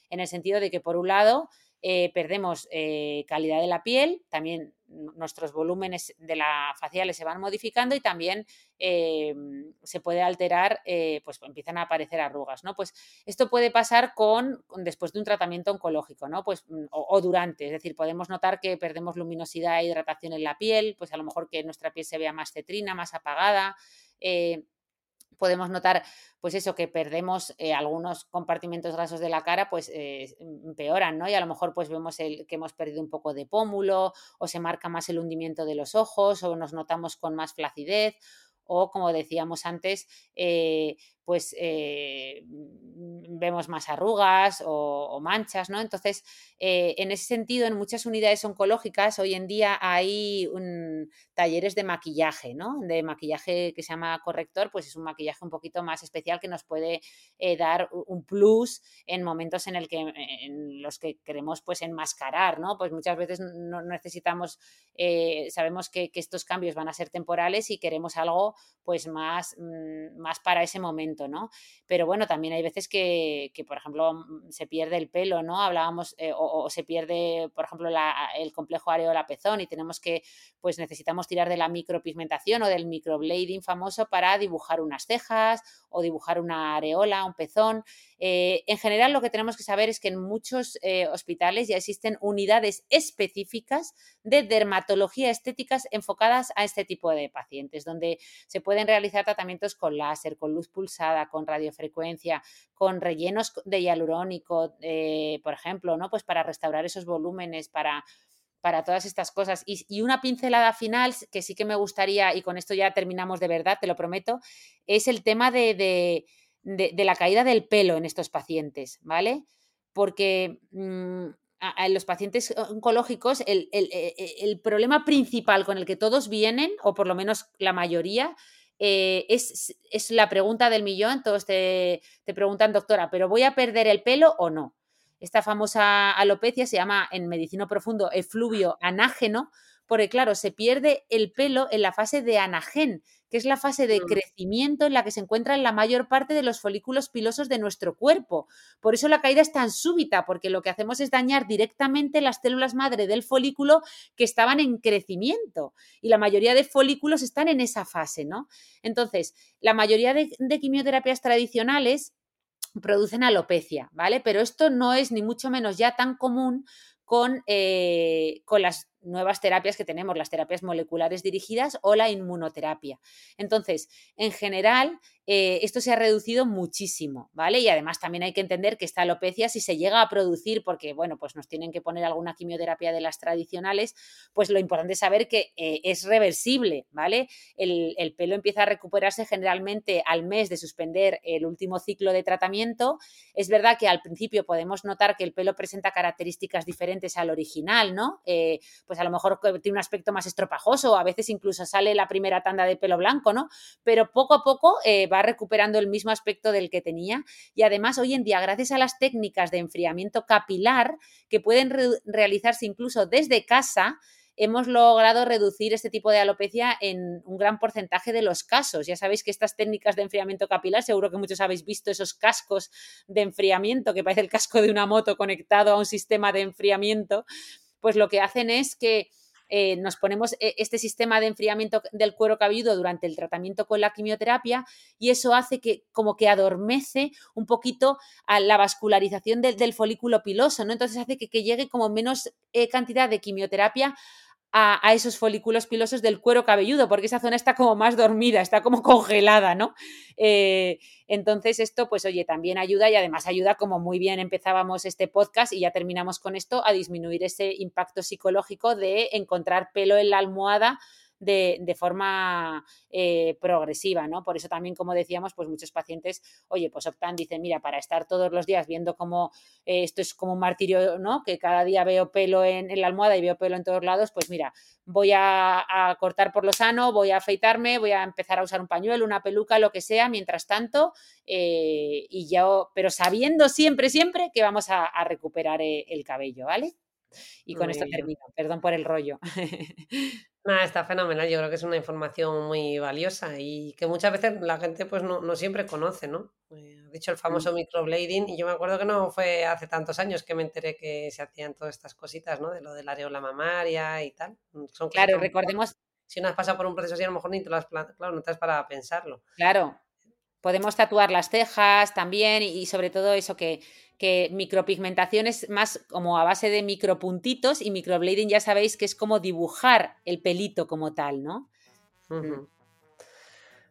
[SPEAKER 1] en el sentido de que por un lado eh, perdemos calidad de la piel, también nuestros volúmenes de la faciales se van modificando y también se puede alterar, pues empiezan a aparecer arrugas, ¿no? Pues esto puede pasar con, después de un tratamiento oncológico, ¿no? Pues, mm, o, durante, es decir, podemos notar que perdemos luminosidad e hidratación en la piel, pues a lo mejor que nuestra piel se vea más cetrina, más apagada. Eh, podemos notar, pues eso, que perdemos eh, algunos compartimentos grasos de la cara, pues eh, empeoran, ¿no? Y a lo mejor pues vemos el, que hemos perdido un poco de pómulo, o se marca más el hundimiento de los ojos, o nos notamos con más flacidez, o como decíamos antes, eh, pues eh, mm, vemos más arrugas o, manchas, ¿no? Entonces, eh, en ese sentido, en muchas unidades oncológicas hoy en día hay talleres de maquillaje, ¿no? De maquillaje que se llama corrector, pues es un maquillaje un poquito más especial que nos puede dar un plus en momentos en, que, en los que queremos pues enmascarar, ¿no? Pues muchas veces no necesitamos, sabemos que, que estos cambios van a ser temporales y queremos algo pues más, mm, más para ese momento, Pero bueno, también hay veces que, por ejemplo, mm, se pierde el pelo, ¿no? Hablábamos, eh, o, se pierde, por ejemplo, el complejo pezón y tenemos que, pues necesitamos tirar de la micropigmentación o del microblading famoso para dibujar unas cejas o dibujar una areola, un pezón. Eh, en general, lo que tenemos que saber es que en muchos eh, hospitales ya existen unidades específicas de dermatología estéticas enfocadas a este tipo de pacientes, donde se pueden realizar tratamientos con láser, con luz pulsada, con radiofrecuencia, con rellenos de hialurónico, eh, por ejemplo, ¿no? Pues para restaurar esos volúmenes, para para todas estas cosas. Y, una pincelada final que sí que me gustaría, y con esto ya terminamos de verdad, te lo prometo, es el tema de de, la caída del pelo en estos pacientes, ¿vale? Porque mm, en los pacientes oncológicos el, e, e, el, problema principal con el que todos vienen, o por lo menos la mayoría, eh, es, es, la pregunta del millón. Todos te, te preguntan, doctora, ¿pero voy a perder el pelo o no? Esta famosa alopecia se llama en medicina profundo efluvio anágeno, porque claro, se pierde el pelo en la fase de anagen, que es la fase de crecimiento en la que se encuentran la mayor parte de los folículos pilosos de nuestro cuerpo. Por eso la caída es tan súbita, porque lo que hacemos es dañar directamente las células madre del folículo que estaban en crecimiento. Y la mayoría de folículos están en esa fase, ¿no? Entonces, la mayoría de, de quimioterapias tradicionales producen alopecia, ¿vale? Pero esto no es ni mucho menos ya tan común con, eh, con las nuevas terapias que tenemos, las terapias moleculares dirigidas o la inmunoterapia. Entonces, en general, eh, esto se ha reducido muchísimo, ¿vale? Y además también hay que entender que esta alopecia, si se llega a producir, porque, bueno, pues nos tienen que poner alguna quimioterapia de las tradicionales, pues lo importante es saber que eh, es reversible, ¿vale? El, pelo empieza a recuperarse generalmente al mes de suspender el último ciclo de tratamiento. Es verdad que al principio podemos notar que el pelo presenta características diferentes al original, ¿no? Eh, pues a lo mejor tiene un aspecto más estropajoso, a veces incluso sale la primera tanda de pelo blanco, ¿no? Pero poco a poco va recuperando el mismo aspecto del que tenía y además hoy en día, gracias a las técnicas de enfriamiento capilar que pueden realizarse incluso desde casa, hemos logrado reducir este tipo de alopecia en un gran porcentaje de los casos. Ya sabéis que estas técnicas de enfriamiento capilar, seguro que muchos habéis visto esos cascos de enfriamiento, que parece el casco de una moto conectado a un sistema de enfriamiento, pues lo que hacen es que eh, nos ponemos eh, este sistema de enfriamiento del cuero cabelludo durante el tratamiento con la quimioterapia y eso hace que como que adormece un poquito a la vascularización del folículo piloso, ¿no? Entonces hace que, llegue como menos eh, cantidad de quimioterapia a, esos folículos pilosos del cuero cabelludo, porque esa zona está como más dormida, está como congelada, ¿no? Eh, entonces esto, pues oye, también ayuda y además ayuda, como muy bien empezábamos este podcast y ya terminamos con esto, a disminuir ese impacto psicológico de encontrar pelo en la almohada de, forma eh, progresiva, ¿no? Por eso también, como decíamos, pues muchos pacientes, oye, pues optan, dicen, mira, para estar todos los días viendo cómo eh, esto es como un martirio, ¿no? Que cada día veo pelo en, la almohada y veo pelo en todos lados, pues mira, voy a, cortar por lo sano, voy a afeitarme, voy a empezar a usar un pañuelo, una peluca, lo que sea, mientras tanto, eh, y ya, pero sabiendo siempre, siempre que vamos a, recuperar el cabello, ¿vale? Y con esto termino. Perdón por el rollo. <laughs>
[SPEAKER 2] Nada, está fenomenal. Yo creo que es una información muy valiosa y que muchas veces la gente pues no, siempre conoce, ¿no? Eh, dicho el famoso microblading y yo me acuerdo que no fue hace tantos años que me enteré que se hacían todas estas cositas, ¿no? De lo de la areola mamaria y tal.
[SPEAKER 1] Mm, son claro, recordemos...
[SPEAKER 2] Si uno has pasado por un proceso así, a lo mejor ni te lo has... Claro, no te has para pensarlo.
[SPEAKER 1] Claro. Podemos tatuar las cejas también y sobre todo eso que que micropigmentación es más como a base de micropuntitos y microblading ya sabéis que es como dibujar el pelito como tal, ¿no?
[SPEAKER 2] Mm.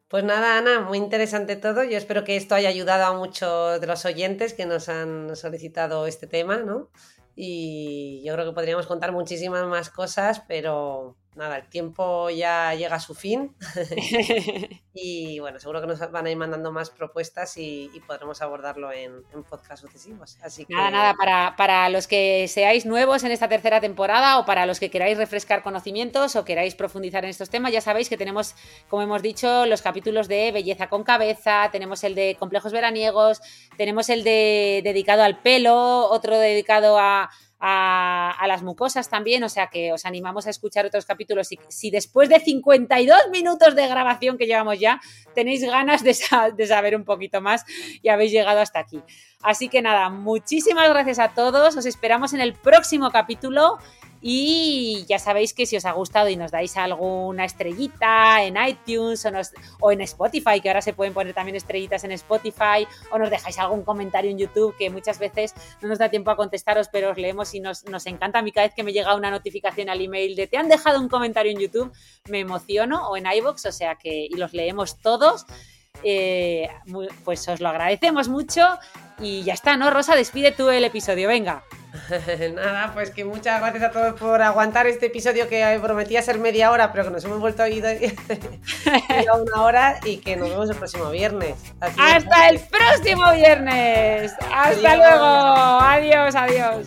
[SPEAKER 2] Pues nada, Ana, muy interesante todo. Yo espero que esto haya ayudado a muchos de los oyentes que nos han solicitado este tema, ¿no? Y yo creo que podríamos contar muchísimas más cosas, pero nada, el tiempo ya llega a su fin. <laughs> y bueno, seguro que nos van a ir mandando más propuestas y, podremos abordarlo en, en podcast sucesivos. Así
[SPEAKER 1] Nada, nada, para, para, los que seáis nuevos en esta tercera temporada o para los que queráis refrescar conocimientos o queráis profundizar en estos temas, ya sabéis que tenemos, como hemos dicho, los capítulos de belleza con cabeza, tenemos el de complejos veraniegos, tenemos el de dedicado al pelo, otro dedicado a a, las mucosas también, o sea que os animamos a escuchar otros capítulos. Y si después de 52 minutos de grabación que llevamos ya, tenéis ganas de, de saber un poquito más y habéis llegado hasta aquí. Así que nada, muchísimas gracias a todos, os esperamos en el próximo capítulo y ya sabéis que si os ha gustado y nos dais alguna estrellita en iTunes o, en Spotify, que ahora se pueden poner también estrellitas en Spotify, o nos dejáis algún comentario en YouTube, que muchas veces no nos da tiempo a contestaros, pero os leemos y nos, encanta. A mí cada vez que me llega una notificación al email de te han dejado un comentario en YouTube, me emociono, o en iBox, o sea que y los leemos todos. Eh, pues os lo agradecemos mucho y ya está, ¿no? Rosa, despide tú el episodio, venga. <laughs>
[SPEAKER 2] Nada, pues que muchas gracias a todos por aguantar este episodio que prometía ser media hora, pero que nos hemos vuelto a ir <laughs> a una hora y que nos vemos el próximo viernes.
[SPEAKER 1] Hasta el próximo viernes. Hasta luego. Adiós, adiós.